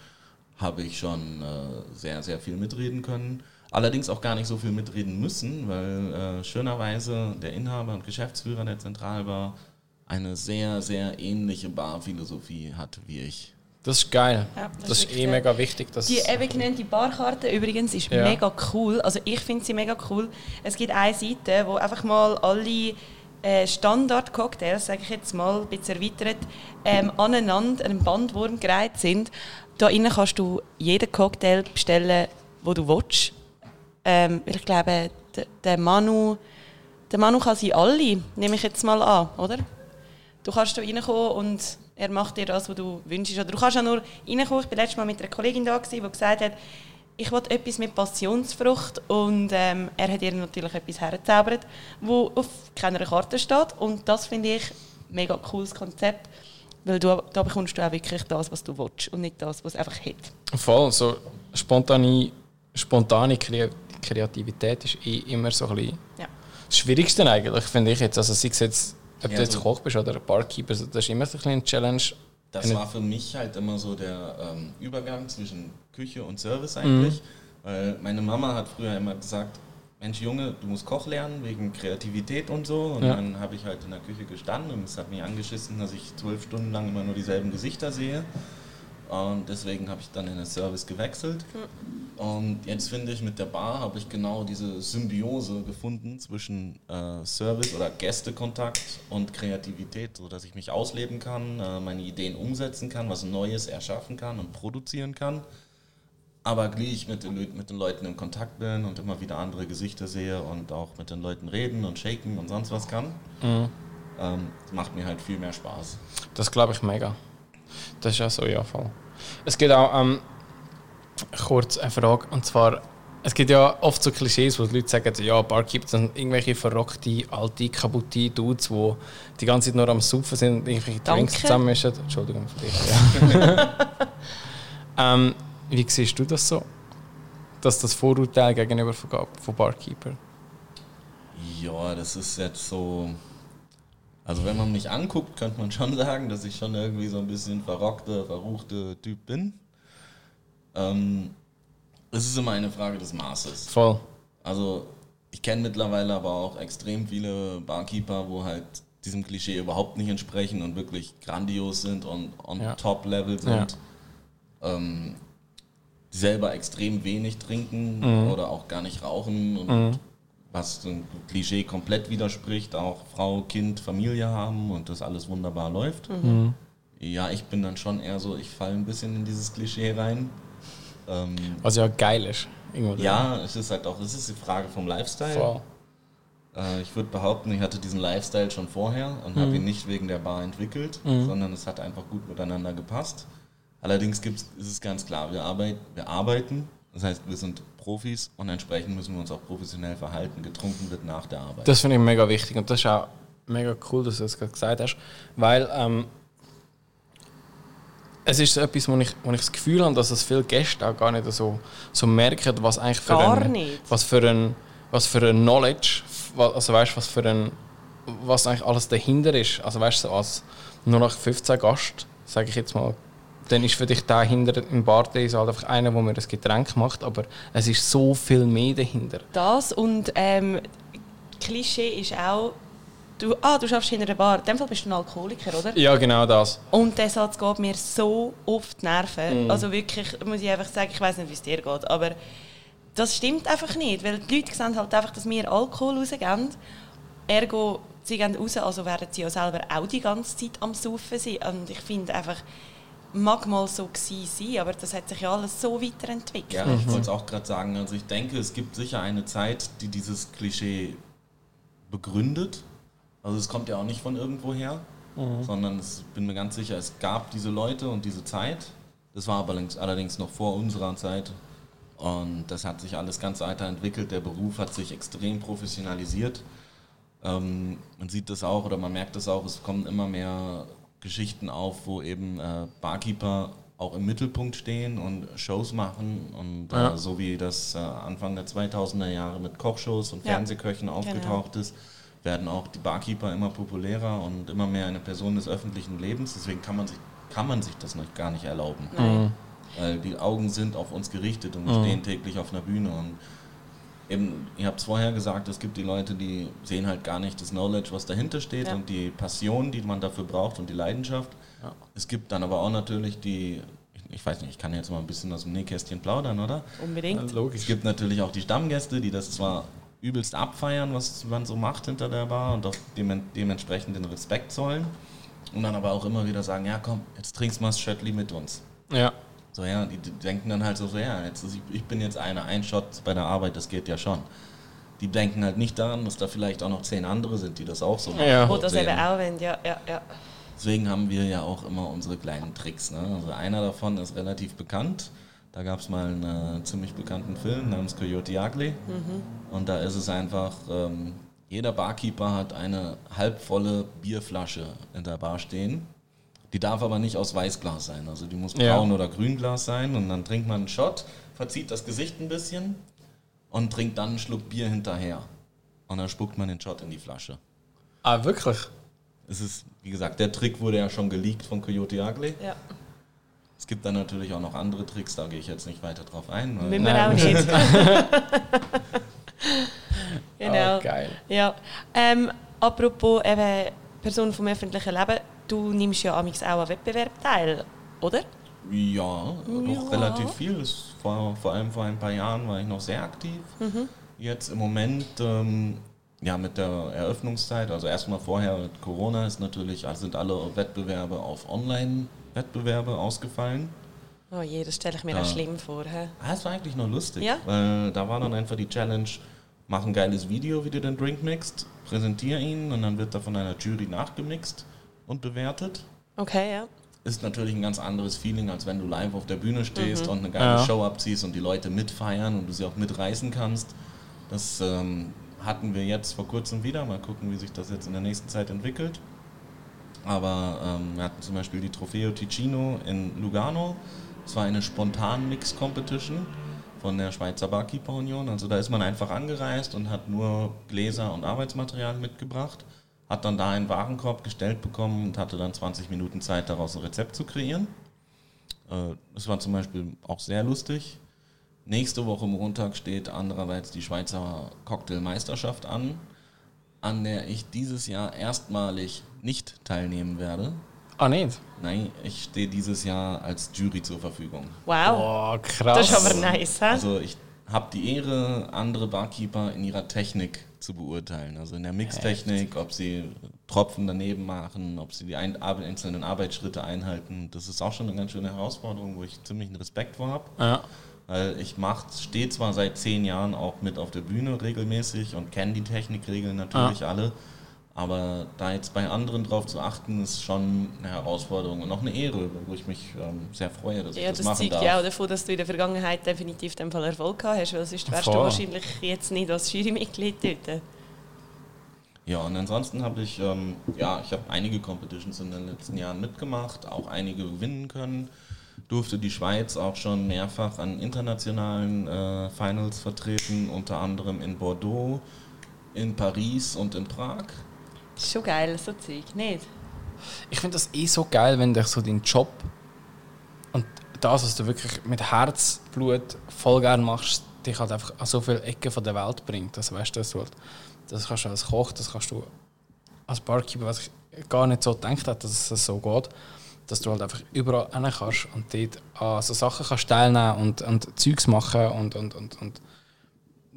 habe ich schon äh, sehr, sehr viel mitreden können. Allerdings auch gar nicht so viel mitreden müssen, weil äh, schönerweise der Inhaber und Geschäftsführer der Zentralbar eine sehr, sehr ähnliche Barphilosophie hat wie ich. Das ist geil. Ja, das, das, ist eh mega wichtig. Dass die eben genannte Barkarte übrigens ist ja. mega cool. Also ich finde sie mega cool. Es gibt eine Seite, wo einfach mal alle äh, Standard-Cocktails, sage ich jetzt mal, ein bisschen erweitert, ähm, aneinander einem Bandwurm gereiht sind. Da innen kannst du jeden Cocktail bestellen, wo du willst. Ähm, ich glaube, der Manu, der Manu kann sie alle, nehme ich jetzt mal an, oder? Du kannst da reinkommen und er macht dir das, was du wünschst. Oder du kannst auch nur reinkommen. Ich war letztes Mal mit einer Kollegin da, die gesagt hat, ich wollte etwas mit Passionsfrucht und ähm, er hat ihr natürlich etwas hergezaubert, wo auf keiner Karte steht und das finde ich ein mega cooles Konzept, weil du, da bekommst du auch wirklich das, was du willst und nicht das, was es einfach hat. Voll, so spontane, spontane Kreativität ist eh immer so ein bisschen ja. das Schwierigste eigentlich, finde ich jetzt. Also sei es jetzt, ob ja, du jetzt so Koch bist oder Barkeeper, das ist immer so ein eine Challenge. Das war für mich halt immer so der ähm, Übergang zwischen Küche und Service eigentlich. Mhm. Weil meine Mama hat früher immer gesagt, Mensch Junge, du musst Koch lernen wegen Kreativität und so. Und ja. dann habe ich halt in der Küche gestanden und es hat mich angeschissen, dass ich zwölf Stunden lang immer nur dieselben Gesichter sehe. Und deswegen habe ich dann in den Service gewechselt. Und jetzt finde ich, mit der Bar habe ich genau diese Symbiose gefunden zwischen äh, Service oder Gästekontakt und Kreativität, sodass ich mich ausleben kann, äh, meine Ideen umsetzen kann, was Neues erschaffen kann und produzieren kann. Aber gleich mit den, mit den Leuten in Kontakt bin und immer wieder andere Gesichter sehe und auch mit den Leuten reden und shaken und sonst was kann, mhm. ähm, macht mir halt viel mehr Spaß. Das glaube ich mega. Das ist ja so, ja, voll. Es gibt auch ähm, kurz eine Frage, und zwar, es gibt ja oft so Klischees, wo die Leute sagen, ja, Barkeeper sind irgendwelche verrockte, alte, kaputte Dudes, die die ganze Zeit nur am Saufen sind und irgendwelche Danke. Drinks zusammenmischen. Entschuldigung für dich. Ja. ähm, wie siehst du das so? Dass das Vorurteil gegenüber von Barkeeper? Ja, das ist jetzt so also wenn man mich anguckt, könnte man schon sagen, dass ich schon irgendwie so ein bisschen verrockter, verruchter Typ bin. Ähm, es ist immer eine Frage des Maßes. Voll. Also ich kenne mittlerweile aber auch extrem viele Barkeeper, wo halt diesem Klischee überhaupt nicht entsprechen und wirklich grandios sind und on ja. top Level sind. Ja. Ähm, die selber extrem wenig trinken mhm. oder auch gar nicht rauchen und mhm was ein Klischee komplett widerspricht, auch Frau, Kind, Familie haben und das alles wunderbar läuft. Mhm. mhm. Ja, ich bin dann schon eher so, ich falle ein bisschen in dieses Klischee rein. Ähm, was ja geil ist. Ja, es ist halt auch, es ist die Frage vom Lifestyle. Äh, ich würde behaupten, ich hatte diesen Lifestyle schon vorher und mhm. habe ihn nicht wegen der Bar entwickelt, mhm. sondern es hat einfach gut miteinander gepasst. Allerdings gibt's, ist es ganz klar, wir, arbeit, wir arbeiten, das heißt, wir sind Profis und entsprechend müssen wir uns auch professionell verhalten. Getrunken wird nach der Arbeit. Das finde ich mega wichtig und das ist auch mega cool, dass du das gerade gesagt hast, weil ähm, es ist so etwas, wo ich, wo ich das Gefühl habe, dass es viele Gäste auch gar nicht so, so merken, was eigentlich für gar ein, nicht. was für ein, was für ein Knowledge, also weißt, was für ein, was eigentlich alles dahinter ist. Also weißt du, als nur nach 15 Gast, sage ich jetzt mal, dann ist für dich da hinter im Barteis halt einfach einer, der mir das Getränk macht, aber es ist so viel mehr dahinter. Das und ähm, Klischee ist auch, du, ah, du schaffst hinter der Bar, in dem Fall bist du ein Alkoholiker, oder? Ja, genau das. Und der Satz geht mir so oft Nerven. Mm. Also wirklich, muss ich einfach sagen, ich weiß nicht, wie es dir geht, aber das stimmt einfach nicht, weil die Leute sehen halt einfach, dass wir Alkohol rausgeben, ergo, sie gehen raus, also werden sie ja selber auch die ganze Zeit am Saufen sein und ich finde einfach, mag mal so gewesen sein, aber das hat sich ja alles so weiterentwickelt. Ja, ich wollte es auch gerade sagen. Also ich denke, es gibt sicher eine Zeit, die dieses Klischee begründet. Also es kommt ja auch nicht von irgendwoher, mhm. sondern ich bin mir ganz sicher, es gab diese Leute und diese Zeit. Das war aber allerdings noch vor unserer Zeit. Und das hat sich alles ganz weiterentwickelt. Der Beruf hat sich extrem professionalisiert. Ähm, man sieht das auch oder man merkt das auch, es kommen immer mehr Geschichten auf, wo eben äh, Barkeeper auch im Mittelpunkt stehen und Shows machen und ja. äh, so wie das äh, Anfang der 2000er Jahre mit Kochshows und ja. Fernsehköchen genau. aufgetaucht genau. ist, werden auch die Barkeeper immer populärer und immer mehr eine Person des öffentlichen Lebens. Deswegen kann man sich, kann man sich das noch gar nicht erlauben. Mhm. Weil die Augen sind auf uns gerichtet und wir mhm. stehen täglich auf einer Bühne und eben, ihr habt es vorher gesagt, es gibt die Leute, die sehen halt gar nicht das Knowledge, was dahinter steht ja. und die Passion, die man dafür braucht und die Leidenschaft. Ja. Es gibt dann aber auch natürlich die, ich weiß nicht, ich kann jetzt mal ein bisschen aus dem Nähkästchen plaudern, oder? Unbedingt. Ja, logisch. Es gibt natürlich auch die Stammgäste, die das zwar übelst abfeiern, was man so macht hinter der Bar und auch dementsprechend den Respekt zollen. Und dann aber auch immer wieder sagen, ja komm, jetzt trinkst du mal das Schöttli mit uns. Ja. So, ja, die denken dann halt so, so ja, jetzt, ich bin jetzt einer, ein Shot bei der Arbeit, das geht ja schon. Die denken halt nicht daran, dass da vielleicht auch noch zehn andere sind, die das auch so machen. Ja. Oder selber auch wenn, ja, ja, ja. Deswegen haben wir ja auch immer unsere kleinen Tricks. Ne? Also einer davon ist relativ bekannt. Da gab es mal einen äh, ziemlich bekannten Film namens Coyote Ugly. Mhm. Und da ist es einfach, ähm, jeder Barkeeper hat eine halbvolle Bierflasche in der Bar stehen die darf aber nicht aus Weißglas sein. Also die muss braun ja. oder grünglas sein. Und dann trinkt man einen Shot, verzieht das Gesicht ein bisschen und trinkt dann einen Schluck Bier hinterher. Und dann spuckt man den Shot in die Flasche. Ah, wirklich? Es ist, wie gesagt, der Trick wurde ja schon geleakt von Coyote Ugly. Ja. Es gibt dann natürlich auch noch andere Tricks, da gehe ich jetzt nicht weiter drauf ein. Will man auch nicht. Genau. Oh, geil. Ja. Ähm, apropos eben Person vom öffentlichen Leben, du nimmst ja auch an Wettbewerb teil, oder? Ja, Ja. relativ viel. War, vor allem vor ein paar Jahren war ich noch sehr aktiv. Jetzt im Moment, ähm, ja, mit der Eröffnungszeit, also erstmal vorher mit Corona ist natürlich, also sind alle Wettbewerbe auf Online-Wettbewerbe ausgefallen. Oh je, das stelle ich mir Ja. schlimm vor. Hä? Ah, es war eigentlich noch lustig, Ja? weil da war dann einfach die Challenge, mach ein geiles Video, wie du den Drink mixt, präsentier ihn und dann wird er von einer Jury nachgemixt und bewertet. Okay, ja. Ist natürlich ein ganz anderes Feeling, als wenn du live auf der Bühne stehst und eine geile Ja. Show abziehst und die Leute mitfeiern und du sie auch mitreißen kannst. Das ähm, hatten wir jetzt vor kurzem wieder. Mal gucken, wie sich das jetzt in der nächsten Zeit entwickelt. Aber ähm, wir hatten zum Beispiel die Trofeo Ticino in Lugano. Es war eine spontan Mix-Competition von der Schweizer Barkeeper Union. Also da ist man einfach angereist und hat nur Gläser und Arbeitsmaterial mitgebracht, hat dann da einen Warenkorb gestellt bekommen und hatte dann 20 Minuten Zeit, daraus ein Rezept zu kreieren. Äh, Das war zum Beispiel auch sehr lustig. Nächste Woche Montag steht andererseits die Schweizer Cocktailmeisterschaft an, an der ich dieses Jahr erstmalig nicht teilnehmen werde. Ah, nicht? Nein, ich stehe dieses Jahr als Jury zur Verfügung. Wow. Boah, krass. Das ist aber nice, hä? Also ich habe die Ehre, andere Barkeeper in ihrer Technik zu beurteilen. Also in der Mixtechnik, ob sie Tropfen daneben machen, ob sie die ein einzelnen Arbeitsschritte einhalten. Das ist auch schon eine ganz schöne Herausforderung, wo ich ziemlich einen Respekt vor habe. Ja. Weil ich stehe zwar seit zehn Jahren auch mit auf der Bühne regelmäßig und kenne die Technikregeln natürlich alle, aber da jetzt bei anderen drauf zu achten, ist schon eine Herausforderung und auch eine Ehre, wo ich mich ähm, sehr freue, dass Ja, ich das, das machen zeigt darf. ja auch davon, dass du in der Vergangenheit definitiv den Fall Erfolg gehabt hast, weil sonst wärst du Voll. wahrscheinlich jetzt nicht als Jurymitglied dort. Ja, und ansonsten habe ich, ähm, ja, ich habe einige Competitions in den letzten Jahren mitgemacht, auch einige gewinnen können. Durfte die Schweiz auch schon mehrfach an internationalen äh, Finals vertreten, unter anderem in Bordeaux, in Paris und in Prag. Das ist schon geil, so Zeug, nicht? Ich finde das eh so geil, wenn dich so deinen Job und das, was du wirklich mit Herzblut voll gern machst, dich halt einfach an so viele Ecken von der Welt bringt. Also weißt du, das, halt, das kannst du als Koch, das kannst du als Barkeeper, was ich gar nicht so gedacht habe, dass es so geht, dass du halt einfach überall hin kannst und dort an so Sachen kannst teilnehmen und, und Zeugs machen und, und, und, und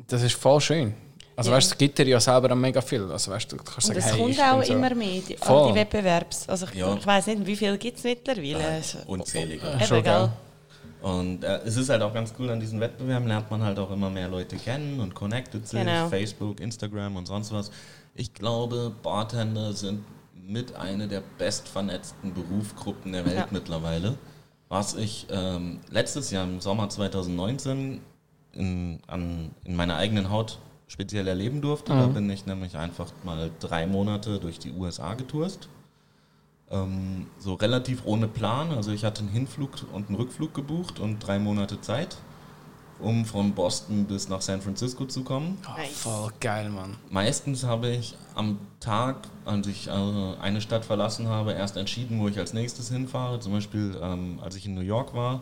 das ist voll schön. Also Ja. weißt du, es gibt dir ja selber mega viel. Also weißt du, du kannst Und sagen, es hey, kommt auch so. immer mehr, die, all Voll. die Wettbewerbs. Also ich, Ja. ich weiß nicht, wie viel gibt es mittlerweile? Also, Unzählige. Äh, schon Eben, gell? geil. Und äh, es ist halt auch ganz cool an diesen Wettbewerben, lernt man halt auch immer mehr Leute kennen und connected sich, Genau. Facebook, Instagram und sonst was. Ich glaube, Bartender sind mit einer der bestvernetzten Berufsgruppen der Welt Ja. mittlerweile. Was ich ähm, letztes Jahr im Sommer 2019 in, an, in meiner eigenen Haut speziell erleben durfte. Da bin ich nämlich einfach mal drei Monate durch die USA getourst. Ähm, so relativ ohne Plan. Also ich hatte einen Hinflug und einen Rückflug gebucht und drei Monate Zeit, um von Boston bis nach San Francisco zu kommen. Oh, voll geil, Mann. Meistens habe ich am Tag, als ich äh, eine Stadt verlassen habe, erst entschieden, wo ich als nächstes hinfahre. Zum Beispiel, ähm, als ich in New York war,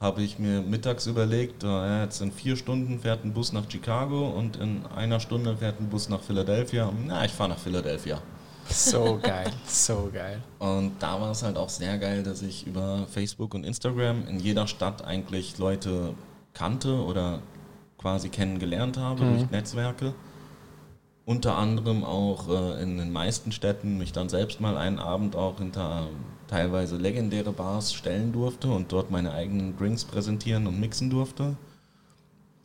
habe ich mir mittags überlegt, äh, jetzt in vier Stunden fährt ein Bus nach Chicago und in einer Stunde fährt ein Bus nach Philadelphia. Na, ich fahre nach Philadelphia. So geil, so geil. Und da war es halt auch sehr geil, dass ich über Facebook und Instagram in jeder Stadt eigentlich Leute kannte oder quasi kennengelernt habe durch Netzwerke. Unter anderem auch äh, in den meisten Städten mich dann selbst mal einen Abend auch hinter teilweise legendäre Bars stellen durfte und dort meine eigenen Drinks präsentieren und mixen durfte.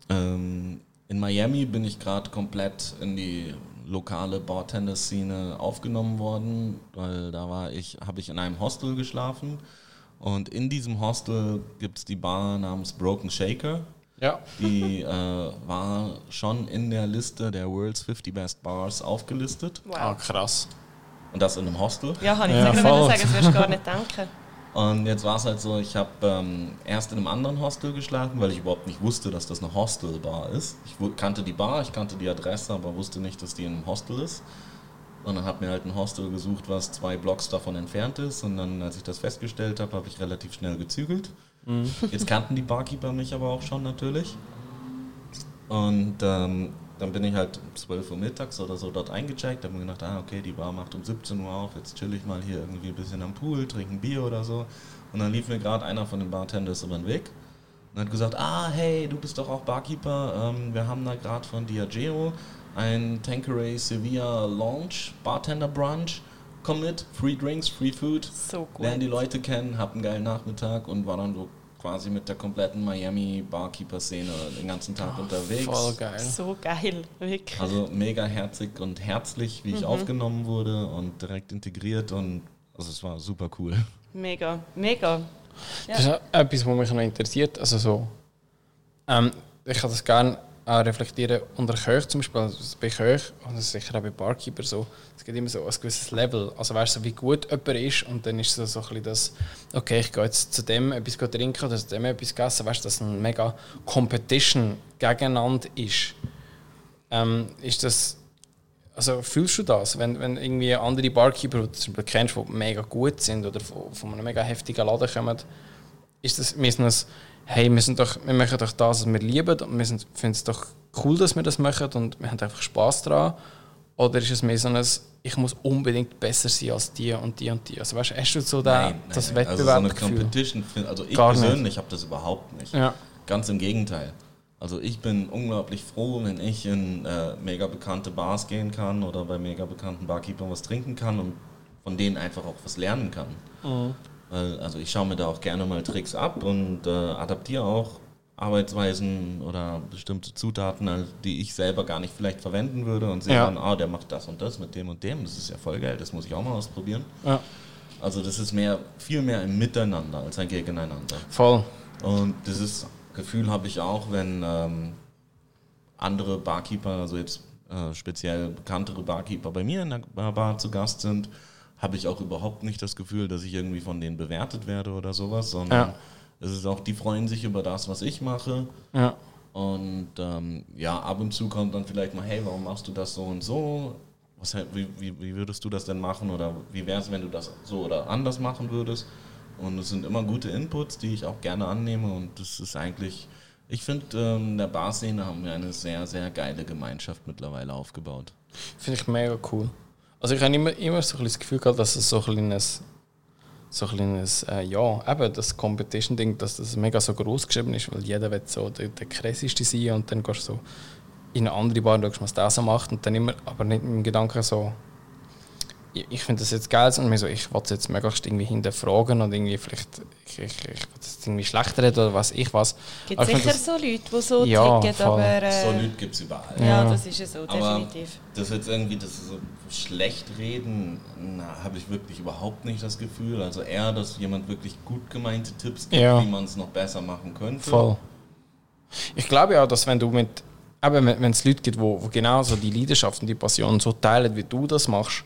Ähm, in Miami bin ich gerade komplett in die lokale Bartender-Szene aufgenommen worden, weil da war ich, habe ich in einem Hostel geschlafen und in diesem Hostel gibt es die Bar namens Broken Shaker. Ja. Die äh, war schon in der Liste der World's 50 Best Bars aufgelistet Ah, Wow. krass. Und das in einem Hostel. Ja, kann ich Ja, ja, voll. sagen, das wirst du gar nicht denken. Und jetzt war es halt so, ich habe ähm, erst in einem anderen Hostel geschlafen, weil ich überhaupt nicht wusste, dass das eine Hostelbar ist. Ich kannte die Bar, ich kannte die Adresse, aber wusste nicht, dass die in einem Hostel ist. Und dann habe mir halt ein Hostel gesucht, was zwei Blocks davon entfernt ist. Und dann, als ich das festgestellt habe, habe ich relativ schnell gezügelt. Jetzt kannten die Barkeeper mich aber auch schon natürlich. Und ähm, dann bin ich halt um 12 Uhr mittags oder so dort eingecheckt, habe mir gedacht, ah, okay, die Bar macht um 17 Uhr auf, jetzt chill ich mal hier irgendwie ein bisschen am Pool, trinke ein Bier oder so. Und dann lief mir gerade einer von den Bartenders über den Weg und hat gesagt, ah, hey, du bist doch auch Barkeeper, ähm, wir haben da gerade von Diageo ein Tanqueray Sevilla Launch, Bartender Brunch, komm mit, free drinks, free food, so cool. lernen die Leute kennen, hab einen geilen Nachmittag und war dann so quasi mit der kompletten Miami Barkeeper-Szene den ganzen Tag oh, unterwegs. Voll geil. So geil, wirklich. Also mega herzig und herzlich, wie ich mhm. aufgenommen wurde und direkt integriert und also es war super cool. Mega, mega. Ja. Das ist etwas, was mich noch interessiert. Also so, ähm, ich kann das gerne auch reflektieren unter Köch zum Beispiel, also bei Köch und sicher auch bei Barkeeper so, es gibt immer so ein gewisses Level, also weißt du, wie gut jemand ist und dann ist es so ein bisschen das, okay, ich gehe jetzt zu dem etwas trinken oder zu dem etwas essen, weißt du, dass ein mega Competition gegeneinander ist. Ähm, ist das, also fühlst du das, wenn, wenn irgendwie andere Barkeeper, die du zum Beispiel kennst, die mega gut sind oder von, von einem mega heftigen Laden kommen, ist das, müssen das hey, wir, sind doch, wir machen doch das, was wir lieben und wir finden es doch cool, dass wir das machen und wir haben einfach Spaß daran? Oder ist es mehr so ein, ich muss unbedingt besser sein als die und die und die? Also weißt, hast du so da, nein, das nein, Wettbewerb? Also so eine Competition, also ich Gar persönlich habe das überhaupt nicht. Ja. Ganz im Gegenteil. Also ich bin unglaublich froh, wenn ich in äh, mega bekannte Bars gehen kann oder bei mega bekannten Barkeepern was trinken kann und von denen einfach auch was lernen kann. Mhm. Weil, also ich schaue mir da auch gerne mal Tricks ab und äh, adaptiere auch Arbeitsweisen oder bestimmte Zutaten, die ich selber gar nicht vielleicht verwenden würde und sehe ja. dann, ah, der macht das und das mit dem und dem, das ist ja voll geil, das muss ich auch mal ausprobieren. Ja. Also das ist mehr, viel mehr ein Miteinander als ein Gegeneinander. Voll. Und dieses Gefühl habe ich auch, wenn ähm, andere Barkeeper, also jetzt äh, speziell bekanntere Barkeeper bei mir in der Bar zu Gast sind, habe ich auch überhaupt nicht das Gefühl, dass ich irgendwie von denen bewertet werde oder sowas, sondern ja. es ist auch, die freuen sich über das, was ich mache. Ja. Und ähm, ja, ab und zu kommt dann vielleicht mal, hey, warum machst du das so und so? Was, wie, wie, wie würdest du das denn machen? Oder wie wäre es, wenn du das so oder anders machen würdest? Und es sind immer gute Inputs, die ich auch gerne annehme. Und das ist eigentlich, ich finde, ähm, in der Barszene haben wir eine sehr, sehr geile Gemeinschaft mittlerweile aufgebaut. Finde ich mega cool. Also ich habe immer, immer so ein das Gefühl gehabt, dass es so ein kleines, so ein kleines äh, ja, eben das Competition-Ding, dass das mega so groß geschrieben ist, weil jeder will so der, der krasseste sein und dann gehst du so in eine andere Bar und schaust, was der so macht und dann immer, aber nicht dem Gedanken so, ich, finde das jetzt geil und mir so, ich wollte es jetzt möglichst irgendwie hinterfragen und irgendwie vielleicht, ich, ich, ich es irgendwie schlechter reden oder was ich was. Gibt sicher das, so Leute, die so ja, ticken, aber... Äh, so Leute gibt es überall. Ja, ja, das ist ja so, definitiv. Aber das jetzt irgendwie, das so schlecht reden, habe ich wirklich überhaupt nicht das Gefühl. Also eher, dass jemand wirklich gut gemeinte Tipps gibt, ja. wie man es noch besser machen könnte. Voll. Ich glaube ja, dass wenn du mit aber wenn es Leute gibt, die, die genau so die Leidenschaft und die Passion so teilen, wie du das machst,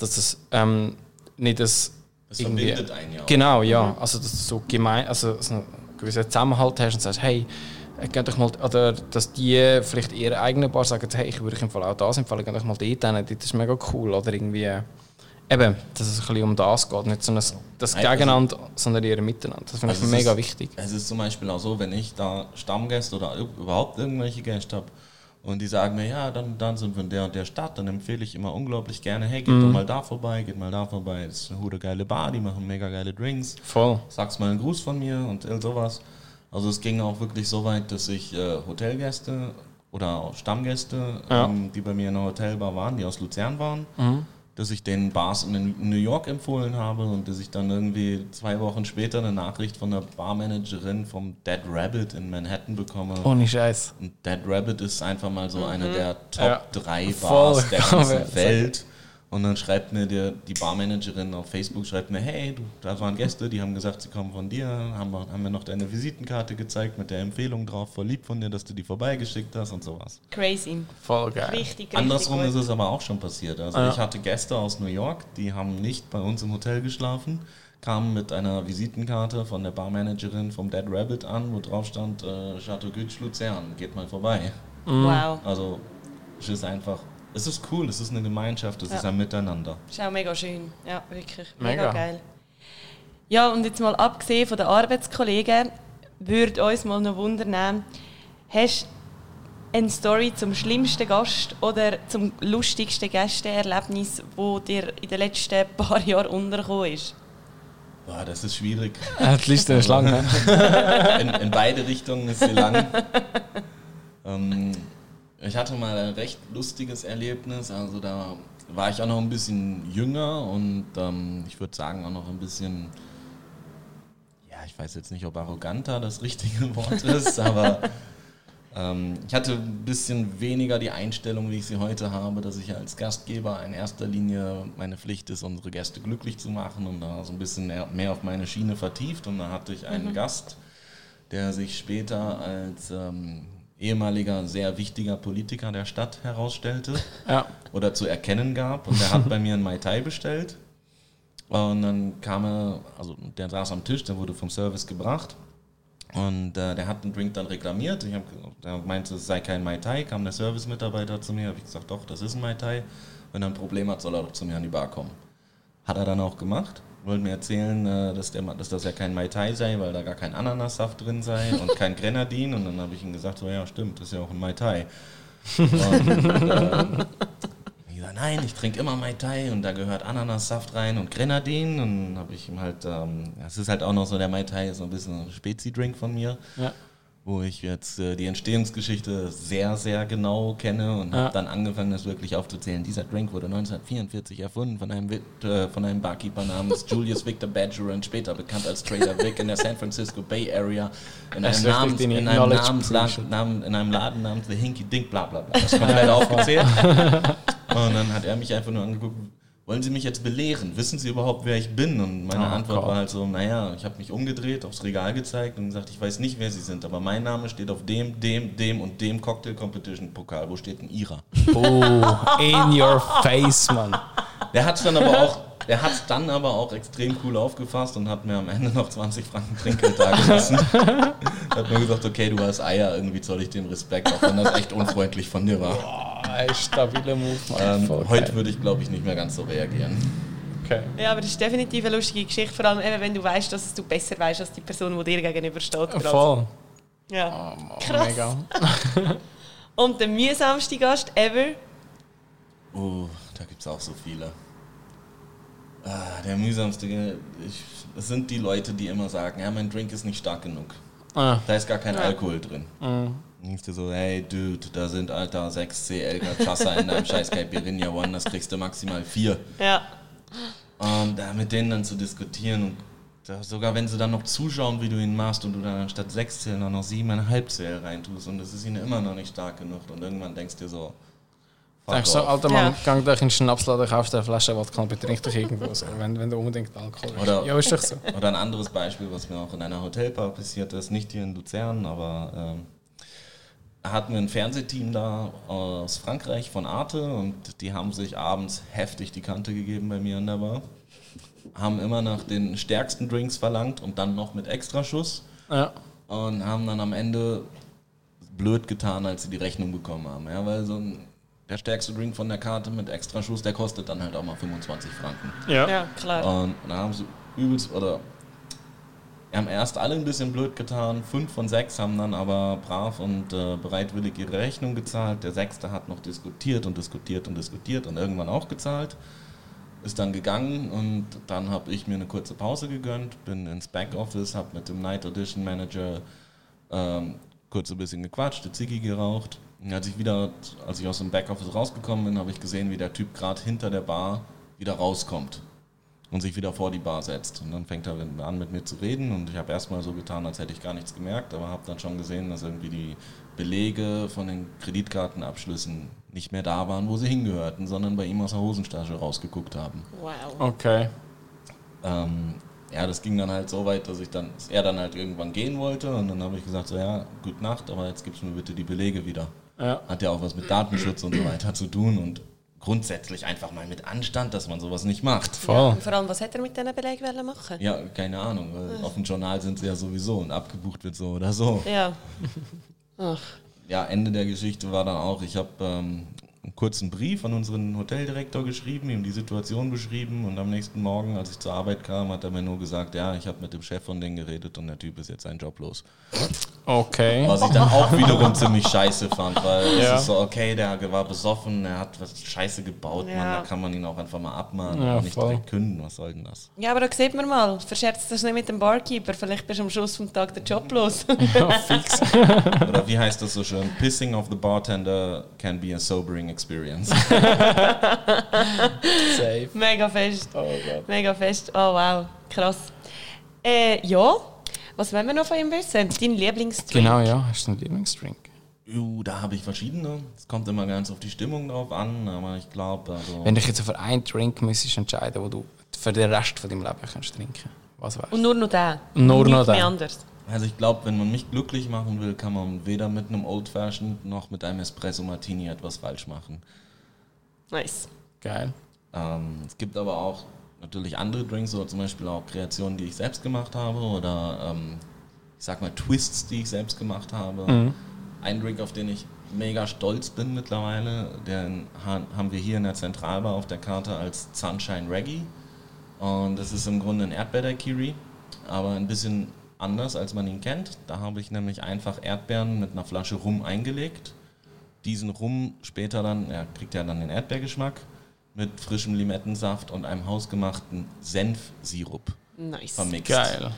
dass es ähm, nicht das. Es irgendwie, verbindet einen ja. Genau, ja. Mhm. Also, dass du so gemein, also so einen gewissen Zusammenhalt hast und sagst, hey, geht doch mal, oder dass die vielleicht ihre eigenen Bar sagen, hey, ich würde im Fall auch das empfehlen, geht doch mal dort hin, das ist mega cool. Oder irgendwie, eben, dass es ein bisschen um das geht, nicht so ein, das Nein, Gegeneinander, also, sondern eher Miteinander. Das finde ich also mega ist, wichtig. Es ist zum Beispiel auch so, wenn ich da Stammgäste oder überhaupt irgendwelche Gäste habe, und die sagen mir, ja, dann, dann sind wir in der und der Stadt, dann empfehle ich immer unglaublich gerne, hey, geht mhm. doch mal da vorbei, geht mal da vorbei, das ist eine gute geile Bar, die machen mega geile Drinks. Voll. Sag's mal einen Gruß von mir und sowas. Also es ging auch wirklich so weit, dass ich äh, Hotelgäste oder auch Stammgäste, ja. ähm, die bei mir in der Hotelbar waren, die aus Luzern waren, mhm dass ich den Bars in New York empfohlen habe und dass ich dann irgendwie zwei Wochen später eine Nachricht von der Barmanagerin vom Dead Rabbit in Manhattan bekomme. Ohne Scheiß. Und Dead Rabbit ist einfach mal so mhm. eine der Top ja. drei Bars Voll. der ganzen Welt. Und dann schreibt mir der, die Barmanagerin auf Facebook, schreibt mir, hey, du, da waren Gäste, die haben gesagt, sie kommen von dir, haben, haben mir noch deine Visitenkarte gezeigt mit der Empfehlung drauf, voll lieb von dir, dass du die vorbeigeschickt hast und sowas. Crazy. Voll geil. Richtig, richtig Andersrum gut. ist es aber auch schon passiert. Also ja. ich hatte Gäste aus New York, die haben nicht bei uns im Hotel geschlafen, kamen mit einer Visitenkarte von der Barmanagerin vom Dead Rabbit an, wo drauf stand, äh, Chateau Gütsch Luzern, geht mal vorbei. Mhm. Wow. Also es ist einfach es ist cool, es ist eine Gemeinschaft, es ja. ist ein Miteinander. Ist auch mega schön, ja, wirklich. Mega. mega geil. Ja, und jetzt mal abgesehen von den Arbeitskollegen, würde uns mal noch wundern, hast eine Story zum schlimmsten Gast oder zum lustigsten Gästeerlebnis, wo dir in den letzten paar Jahren untergekommen ist? Boah, das ist schwierig. die Liste ist lang. Ne? in, in, beide Richtungen ist sie lang. ähm, ich hatte mal ein recht lustiges Erlebnis. Also da war ich auch noch ein bisschen jünger und ähm, ich würde sagen auch noch ein bisschen, ja, ich weiß jetzt nicht, ob arroganter das richtige Wort ist, aber ähm, ich hatte ein bisschen weniger die Einstellung, wie ich sie heute habe, dass ich als Gastgeber in erster Linie meine Pflicht ist, unsere Gäste glücklich zu machen und da so ein bisschen mehr auf meine Schiene vertieft. Und da hatte ich einen mhm. Gast, der sich später als ähm, ehemaliger sehr wichtiger Politiker der Stadt herausstellte ja. oder zu erkennen gab. Und der hat bei mir einen Mai Tai bestellt. Und dann kam er, also der saß am Tisch, der wurde vom Service gebracht. Und äh, der hat den Drink dann reklamiert. Ich hab, der meinte, es sei kein Mai Tai. Kam der Service-Mitarbeiter zu mir, habe ich gesagt, doch, das ist ein Mai Tai. Wenn er ein Problem hat, soll er doch zu mir an die Bar kommen. Hat er dann auch gemacht. Wollte mir erzählen, äh, dass, der, dass das ja kein Mai Tai sei, weil da gar kein Ananassaft drin sei und kein Grenadin. Und dann habe ich ihm gesagt, so ja, stimmt, das ist ja auch ein Mai Tai. Und, äh, gesagt, nein, ich trinke immer Mai Tai und da gehört Ananassaft rein und Grenadin. Und habe ich ihm halt, ähm, das ist halt auch noch so, der Mai Tai ist so ein bisschen ein Spezi-Drink von mir. Ja. Wo ich jetzt äh, die Entstehungsgeschichte sehr, sehr genau kenne und ja. habe dann angefangen, das wirklich aufzuzählen. Dieser Drink wurde 1944 erfunden von einem, äh, von einem Barkeeper namens Julius Victor Badger und später bekannt als Trader Vic in der San Francisco Bay Area in einem, Namens, in einem, Namensland, Namen, in einem Laden namens The Hinky Dink, bla bla bla. Das komplett aufgezählt. Und dann hat er mich einfach nur angeguckt, wollen Sie mich jetzt belehren? Wissen Sie überhaupt, wer ich bin? Und meine oh, Antwort Gott. war halt so, naja, ich habe mich umgedreht, aufs Regal gezeigt und gesagt, ich weiß nicht, wer Sie sind, aber mein Name steht auf dem, dem, dem und dem Cocktail Competition Pokal. Wo steht denn Ihrer? Oh, in your face, Mann. Der hat es dann aber auch, der hat dann aber auch extrem cool aufgefasst und hat mir am Ende noch 20 Franken Trinkgeld da gelassen. hat mir gesagt, okay, du hast Eier, irgendwie zoll ich dem Respekt, auch wenn das echt unfreundlich von dir war. Boah, stabile Move, ähm, Heute würde ich, glaube ich, nicht mehr ganz so reagieren. Okay. Ja, aber das ist definitiv eine lustige Geschichte, vor allem eben, wenn du weißt, dass du besser weißt als die Person, die dir gegenüber steht. Voll. Ja. Oh, Krass. Mega. und der mühsamste Gast ever? Oh, da gibt es auch so viele. Ah, der mühsamste, ich, das sind die Leute, die immer sagen, ja, mein Drink ist nicht stark genug. Ah. Da ist gar kein ja. Alkohol drin. Mhm. Denkst du so, hey Dude, da sind alter 6 CL Cachaça in deinem scheiß Caipirinha One, das kriegst du maximal 4. Ja. Und da mit denen dann zu diskutieren und da, sogar wenn sie dann noch zuschauen, wie du ihn machst und du dann anstatt 6 CL noch 7,5 CL reintust und das ist ihnen immer noch nicht stark genug und irgendwann denkst du dir so, Denkst du, alter Mann, ja. gang doch in den Schnapsladen, kaufst eine Flasche Wodka und betrink dich irgendwo, so, wenn, wenn du unbedingt Alkohol hast. Oder, ja, ist doch so. Oder ein anderes Beispiel, was mir auch in einer Hotelbar passiert ist, nicht hier in Luzern, aber ähm, hatten wir ein Fernsehteam da aus Frankreich von Arte und die haben sich abends heftig die Kante gegeben bei mir in der Bar. Haben immer nach den stärksten Drinks verlangt und dann noch mit Extraschuss. Ja. Und haben dann am Ende blöd getan, als sie die Rechnung bekommen haben. Ja, weil so ein der stärkste Drink von der Karte mit extra Schuss, der kostet dann halt auch mal 25 Franken. Ja, ja klar. Und da haben sie übelst, oder wir haben erst alle ein bisschen blöd getan, fünf von sechs haben dann aber brav und äh, bereitwillig ihre Rechnung gezahlt. Der sechste hat noch diskutiert und diskutiert und diskutiert und irgendwann auch gezahlt. Ist dann gegangen und dann habe ich mir eine kurze Pause gegönnt, bin ins Backoffice, habe mit dem Night Audition Manager ähm, kurz ein bisschen gequatscht, die Ziggy geraucht als ich wieder, als ich aus dem Backoffice rausgekommen bin, habe ich gesehen, wie der Typ gerade hinter der Bar wieder rauskommt und sich wieder vor die Bar setzt. Und dann fängt er an mit mir zu reden und ich habe erstmal so getan, als hätte ich gar nichts gemerkt, aber habe dann schon gesehen, dass irgendwie die Belege von den Kreditkartenabschlüssen nicht mehr da waren, wo sie hingehörten, sondern bei ihm aus der Hosentasche rausgeguckt haben. Wow. Okay. Ähm, ja, das ging dann halt so weit, dass ich dann, dass er dann halt irgendwann gehen wollte und dann habe ich gesagt, so ja, gute Nacht, aber jetzt gibst du mir bitte die Belege wieder. Ja. Hat ja auch was mit Datenschutz und so weiter zu tun und grundsätzlich einfach mal mit Anstand, dass man sowas nicht macht. Ja, vor allem, was hätte er mit diesen Belegen machen? Ja, keine Ahnung, weil auf dem Journal sind sie ja sowieso und abgebucht wird so oder so. Ja. Ach. Ja, Ende der Geschichte war dann auch, ich habe ähm, einen kurzen Brief an unseren Hoteldirektor geschrieben, ihm die Situation beschrieben und am nächsten Morgen, als ich zur Arbeit kam, hat er mir nur gesagt, ja, ich habe mit dem Chef von denen geredet und der Typ ist jetzt seinen Job los. Okay. Was ich dann auch wiederum ziemlich scheiße fand, weil ja. es ist so, okay, der war besoffen, er hat was Scheiße gebaut, ja. man, da kann man ihn auch einfach mal abmahnen ja, und nicht voll. direkt künden, was soll denn das? Ja, aber da sieht man mal, verscherzt das nicht mit dem Barkeeper, vielleicht bist du am Schluss vom Tag der Job los. ja, fix. Oder wie heißt das so schön? Pissing of the bartender can be a sobering experience. Safe. Mega fest. Oh Gott. Mega fest. Oh wow, krass. Äh, ja, was wollen wir noch von ihm wissen? Dein Lieblingsdrink? Genau, ja. Hast du einen Lieblingsdrink? Uh, da habe ich verschiedene. Es kommt immer ganz auf die Stimmung drauf an, aber ich glaube. Also Wenn du dich jetzt für einen Drink müsstest entscheiden, wo du für den Rest von deinem Leben kannst trinken, was wär's? Und nur noch den. Nur noch den. anders. Also ich glaube, wenn man mich glücklich machen will, kann man weder mit einem Old Fashioned noch mit einem Espresso Martini etwas falsch machen. Nice. Geil. Ähm, es gibt aber auch natürlich andere Drinks, oder zum Beispiel auch Kreationen, die ich selbst gemacht habe, oder ähm, ich sag mal Twists, die ich selbst gemacht habe. Mhm. Ein Drink, auf den ich mega stolz bin mittlerweile, den haben wir hier in der Zentralbar auf der Karte als Sunshine Reggae. Und das ist im Grunde ein Erdbeer-Daiquiri, aber ein bisschen anders, als man ihn kennt. Da habe ich nämlich einfach Erdbeeren mit einer Flasche Rum eingelegt. Diesen Rum später dann, er kriegt ja dann den Erdbeergeschmack, mit frischem Limettensaft und einem hausgemachten Senfsirup nice. vermixt. Geil.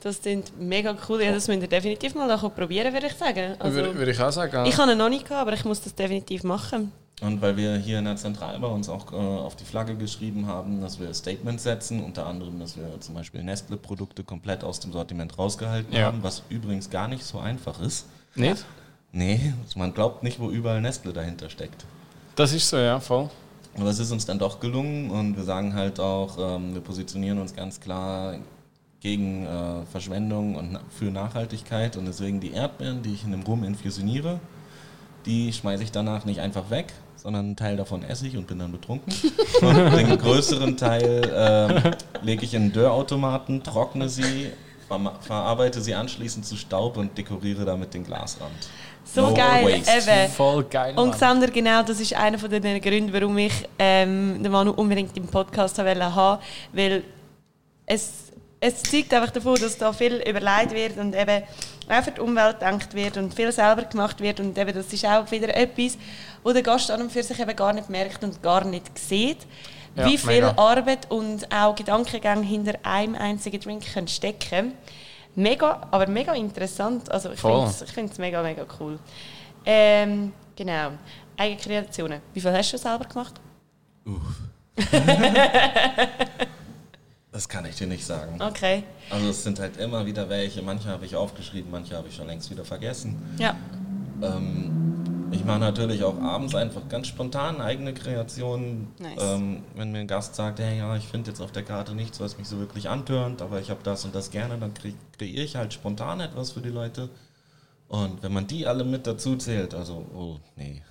Das klingt mega cool. Ja, das müsst ihr definitiv mal probieren, würde ich sagen. Also, würde, würde ich auch sagen. Ich habe ihn noch nicht gehabt, aber ich muss das definitiv machen. Und weil wir hier in der Zentrale bei uns auch äh, auf die Flagge geschrieben haben, dass wir Statements setzen, unter anderem, dass wir zum Beispiel Nestle-Produkte komplett aus dem Sortiment rausgehalten ja. haben, was übrigens gar nicht so einfach ist. Nicht? Nee, man glaubt nicht, wo überall Nestle dahinter steckt. Das ist so, ja, voll. Aber es ist uns dann doch gelungen und wir sagen halt auch, ähm, wir positionieren uns ganz klar gegen äh, Verschwendung und für Nachhaltigkeit und deswegen die Erdbeeren, die ich in dem Rum infusioniere, die schmeiße ich danach nicht einfach weg, sondern einen Teil davon esse ich und bin dann betrunken. Und den größeren Teil äh, lege ich in einen Dörrautomaten, trockne sie, ver verarbeite sie anschließend zu Staub und dekoriere damit den Glasrand. So no geil, eben. Voll geil. Und Xander, genau, das ist einer von den Gründen, warum ich ähm, den Manu unbedingt im Podcast haben wollte, weil es, es zeigt einfach davon, dass da viel überlegt wird und eben auch für die Umwelt gedacht wird und viel selber gemacht wird und eben das ist auch wieder etwas, wo der Gast an und für sich eben gar nicht merkt und gar nicht sieht, ja, wie viel mega. Arbeit und auch Gedankengänge hinter einem einzigen Drink können stecken Mega, aber mega interessant. Also ich finde es mega, mega cool. Ähm, genau. Eigenkreationen. Wie viel hast du selber gemacht? Uff. Das kann ich dir nicht sagen. Okay. Also es sind halt immer wieder welche. Manche habe ich aufgeschrieben, manche habe ich schon längst wieder vergessen. Ja. Ähm, ich mache natürlich auch abends einfach ganz spontan eigene Kreationen. Nice. Ähm, wenn mir ein Gast sagt, hey, ja, ich finde jetzt auf der Karte nichts, was mich so wirklich antörnt, aber ich habe das und das gerne, dann kre kreiere ich halt spontan etwas für die Leute. Und wenn man die alle mit dazu zählt, also, oh, nee.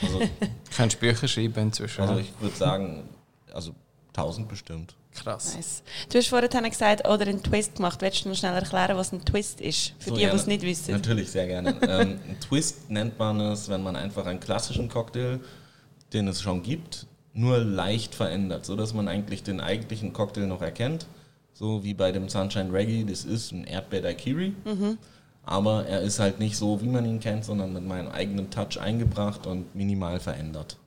Also, Kannst Bücher schreiben inzwischen. Also ich würde sagen, also 1000 bestimmt. Krass. Nice. Du hast vorhin gesagt, oder einen Twist gemacht. Willst du noch schnell erklären, was ein Twist ist? Für so, die, die es nicht wissen. Natürlich, sehr gerne. ähm, ein Twist nennt man es, wenn man einfach einen klassischen Cocktail, den es schon gibt, nur leicht verändert, sodass man eigentlich den eigentlichen Cocktail noch erkennt. So wie bei dem Sunshine Reggae, das ist ein Erdbeer Daiquiri. Mhm. Aber er ist halt nicht so, wie man ihn kennt, sondern mit meinem eigenen Touch eingebracht und minimal verändert.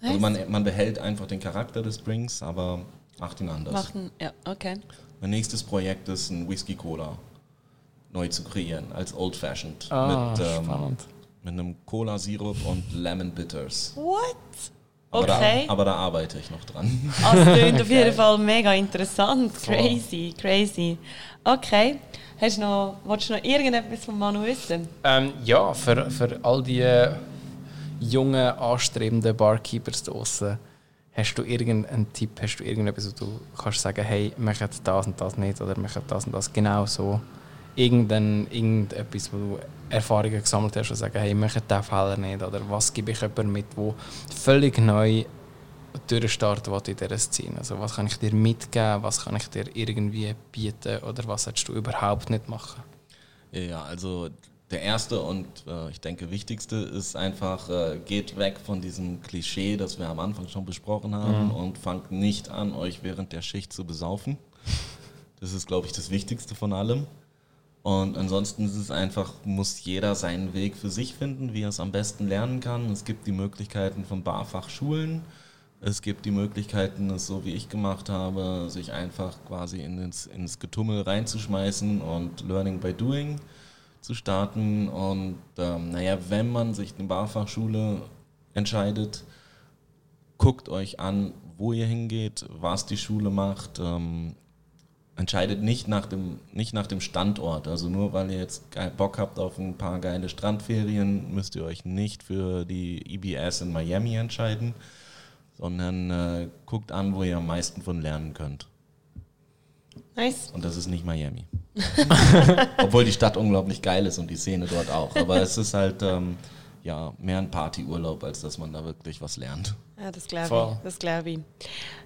Also man, man behält einfach den Charakter des Drinks, aber macht ihn anders. Machen, ja, okay. Mein nächstes Projekt ist ein Whisky Cola neu zu kreieren, als Old Fashioned. Ah, mit, ähm, mit einem Cola-Sirup und Lemon Bitters. What? Aber okay. Da, aber da arbeite ich noch dran. Also, das klingt auf jeden Fall mega interessant. Crazy, crazy. Okay. Hast du noch, willst du noch irgendetwas von Manu wissen? Ähm, ja, für, für all die jungen, anstrebenden Barkeepers draußen Hast du irgendeinen Tipp, hast du irgendetwas, wo du kannst sagen, hey, machen das und das nicht oder machen das und das genau so? Irgendein, irgendetwas, wo du Erfahrungen gesammelt hast und sagen, hey, machen diesen Fehler nicht oder was gebe ich jemandem mit, der völlig neu durchstarten will in dieser Szene? Also was kann ich dir mitgeben, was kann ich dir irgendwie bieten oder was solltest du überhaupt nicht machen? Ja, also der erste und äh, ich denke wichtigste ist einfach, äh, geht weg von diesem Klischee, das wir am Anfang schon besprochen haben mhm. und fangt nicht an, euch während der Schicht zu besaufen. Das ist, glaube ich, das Wichtigste von allem. Und ansonsten ist es einfach, muss jeder seinen Weg für sich finden, wie er es am besten lernen kann. Es gibt die Möglichkeiten von Barfachschulen. Es gibt die Möglichkeiten, es so wie ich gemacht habe, sich einfach quasi ins, ins Getummel reinzuschmeißen und Learning by Doing zu starten. Und ähm, naja, wenn man sich eine Barfachschule entscheidet, guckt euch an, wo ihr hingeht, was die Schule macht. Ähm, entscheidet nicht nach, dem, nicht nach dem Standort. Also nur weil ihr jetzt Bock habt auf ein paar geile Strandferien, müsst ihr euch nicht für die EBS in Miami entscheiden, sondern äh, guckt an, wo ihr am meisten von lernen könnt. Nice. Und das ist nicht Miami. Obwohl die Stadt unglaublich geil ist und die Szene dort auch. Aber es ist halt ähm, ja, mehr ein Partyurlaub, als dass man da wirklich was lernt. Ja, das glaube ich. Das glaube ich.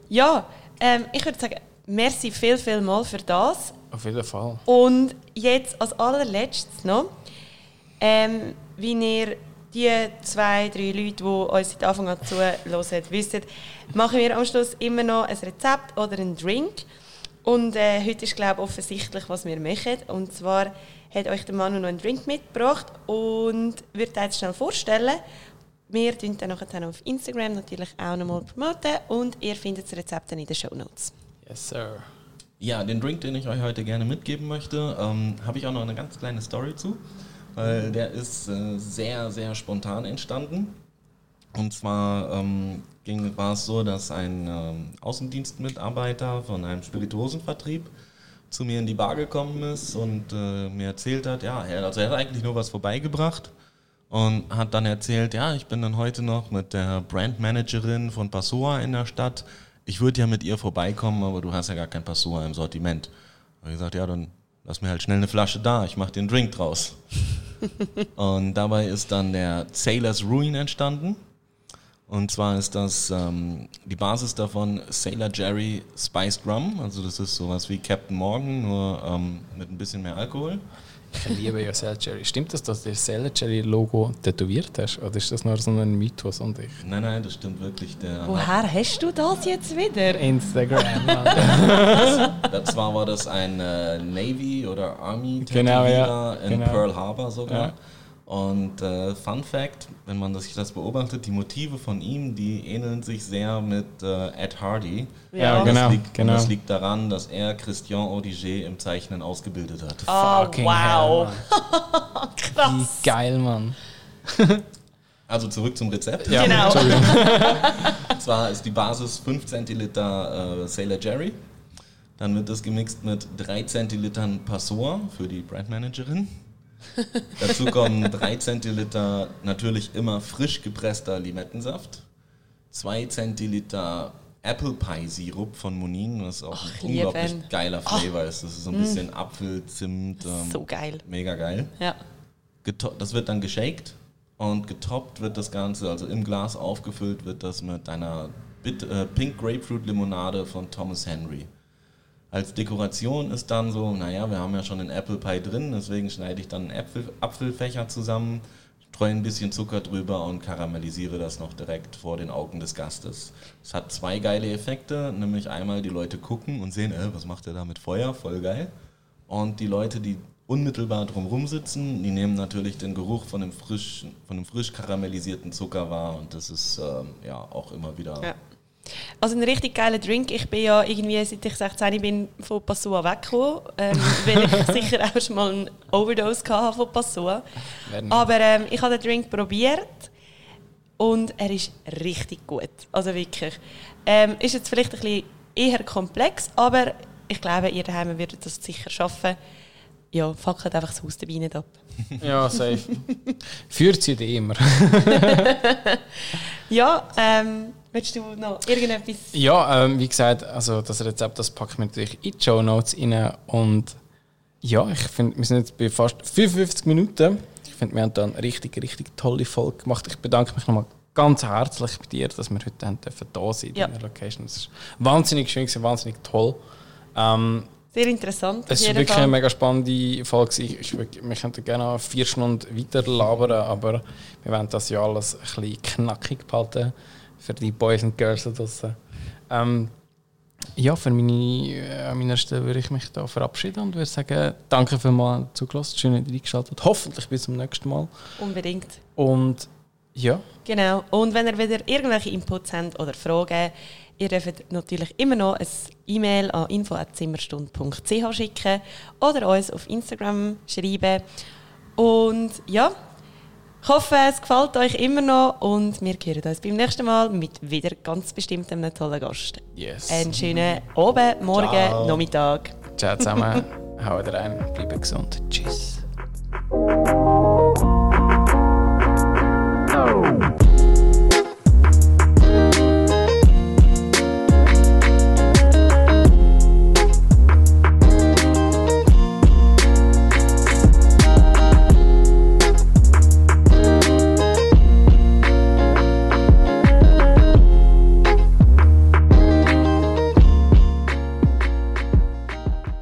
Ja, ähm, ich würde sagen, merci viel, viel mal für das. Auf jeden Fall. Und jetzt als allerletztes noch, ähm, wie ihr die zwei, drei Leute, die uns seit Anfang an zuhören, wissen, machen wir am Schluss immer noch ein Rezept oder einen Drink. Und äh, heute ist, glaube ich, offensichtlich, was wir machen. Und zwar hat euch der Manu noch einen Drink mitgebracht und würde euch jetzt schnell vorstellen. Wir tun dann nachher auf Instagram natürlich auch nochmal promoten und ihr findet das Rezept dann in den Show Notes. Yes, sir. Ja, den Drink, den ich euch heute gerne mitgeben möchte, ähm, habe ich auch noch eine ganz kleine Story zu, weil der ist äh, sehr, sehr spontan entstanden. Und zwar ähm, ging, war es so, dass ein ähm, Außendienstmitarbeiter von einem Spirituosenvertrieb zu mir in die Bar gekommen ist und äh, mir erzählt hat, ja, er, also er hat eigentlich nur was vorbeigebracht und hat dann erzählt, ja, ich bin dann heute noch mit der Brandmanagerin von Passoa in der Stadt. Ich würde ja mit ihr vorbeikommen, aber du hast ja gar kein Passoa im Sortiment. Da habe ich gesagt, ja, dann lass mir halt schnell eine Flasche da, ich mache den Drink draus. und dabei ist dann der Sailor's Ruin entstanden. Und zwar ist das ähm, die Basis davon Sailor Jerry Spiced Rum. Also das ist sowas wie Captain Morgan, nur ähm, mit ein bisschen mehr Alkohol. Ich liebe ja Sailor Jerry. Stimmt das, dass du das Sailor Jerry Logo tätowiert hast? Oder ist das nur so ein Mythos und ich? Nein, nein, das stimmt wirklich. Der Woher hast du das jetzt wieder? Instagram. das, zwar war das ein äh, Navy oder Army genau, ja. in genau. Pearl Harbor sogar. Ja. Und äh, Fun Fact, wenn man sich das beobachtet, die Motive von ihm, die ähneln sich sehr mit äh, Ed Hardy. Ja, ja genau, das liegt, genau. Das liegt daran, dass er Christian Audiger im Zeichnen ausgebildet hat. Oh, Fucking wow. Hell, Krass. Wie geil, Mann. also zurück zum Rezept. Ja, genau. Zwar ist die Basis 5 Zentiliter äh, Sailor Jerry. Dann wird das gemixt mit 3 Zentilitern Passor für die Brandmanagerin. Dazu kommen 3 Zentiliter natürlich immer frisch gepresster Limettensaft, 2 Zentiliter Apple Pie Sirup von Monin, was auch Och, ein unglaublich lieben. geiler Flavor oh. ist. Das ist so ein bisschen mm. Apfel, Zimt. Ähm, so geil. Mega geil. Ja. das wird dann geshakt und getoppt wird das Ganze, also im Glas aufgefüllt wird das mit einer Bit äh, Pink Grapefruit Limonade von Thomas Henry. Als Dekoration ist dann so, naja, wir haben ja schon einen Apple Pie drin, deswegen schneide ich dann einen Apfel, Apfelfächer zusammen, streue ein bisschen Zucker drüber und karamellisiere das noch direkt vor den Augen des Gastes. Es hat zwei geile Effekte, nämlich einmal die Leute gucken und sehen, äh, was macht er da mit Feuer, voll geil. Und die Leute, die unmittelbar drumherum sitzen, die nehmen natürlich den Geruch von dem frisch, von dem frisch karamellisierten Zucker wahr und das ist ähm, ja auch immer wieder ja. Also ein richtig geiler Drink. Ich bin ja irgendwie, seit ich 16 bin, von Passoa weggekommen, ähm, weil ich sicher auch schon mal eine Overdose hatte von Passoa. Aber ähm, ich habe den Drink probiert und er ist richtig gut. Also wirklich. Ähm, ist jetzt vielleicht ein bisschen eher komplex, aber ich glaube, ihr daheim würdet das sicher schaffen. Ja, fackelt einfach das Haus dabei nicht ab. ja, safe. Führt sie immer. ja, ähm, Willst du noch irgendetwas? Ja, ähm, wie gesagt, also das Rezept das packe ich natürlich in die Show Notes rein. Und ja, ich finde, wir sind jetzt bei fast 55 Minuten. Ich finde, wir haben da eine richtig, richtig tolle Folge gemacht. Ich bedanke mich nochmal ganz herzlich bei dir, dass wir heute haben dürfen da sein ja. in der Location. Das ist wahnsinnig schön, wahnsinnig toll. Ähm, Sehr interessant. Es war wirklich Fall. eine mega spannende Folge. Ich, wir könnten gerne noch vier Stunden weiter labern, aber wir wollen das ja alles ein bisschen knackig behalten für die Boys und Girls da draußen. Ähm, ja, für meine, an meiner Stelle würde ich mich da verabschieden und würde sagen, danke für mal zugelassen, schön, dass ihr eingeschaltet Hoffentlich bis zum nächsten Mal. Unbedingt. Und ja. Genau. Und wenn ihr wieder irgendwelche Inputs habt oder Fragen, ihr dürft natürlich immer noch ein E-Mail an info.zimmerstund.ch schicken oder uns auf Instagram schreiben. Und ja, ich hoffe, es gefällt euch immer noch und wir hören uns beim nächsten Mal mit wieder ganz bestimmt einem tollen Gast. Yes. Einen schönen Oben, Morgen, Ciao. Nachmittag. Ciao zusammen, haut rein, bleibt gesund. Tschüss. Oh.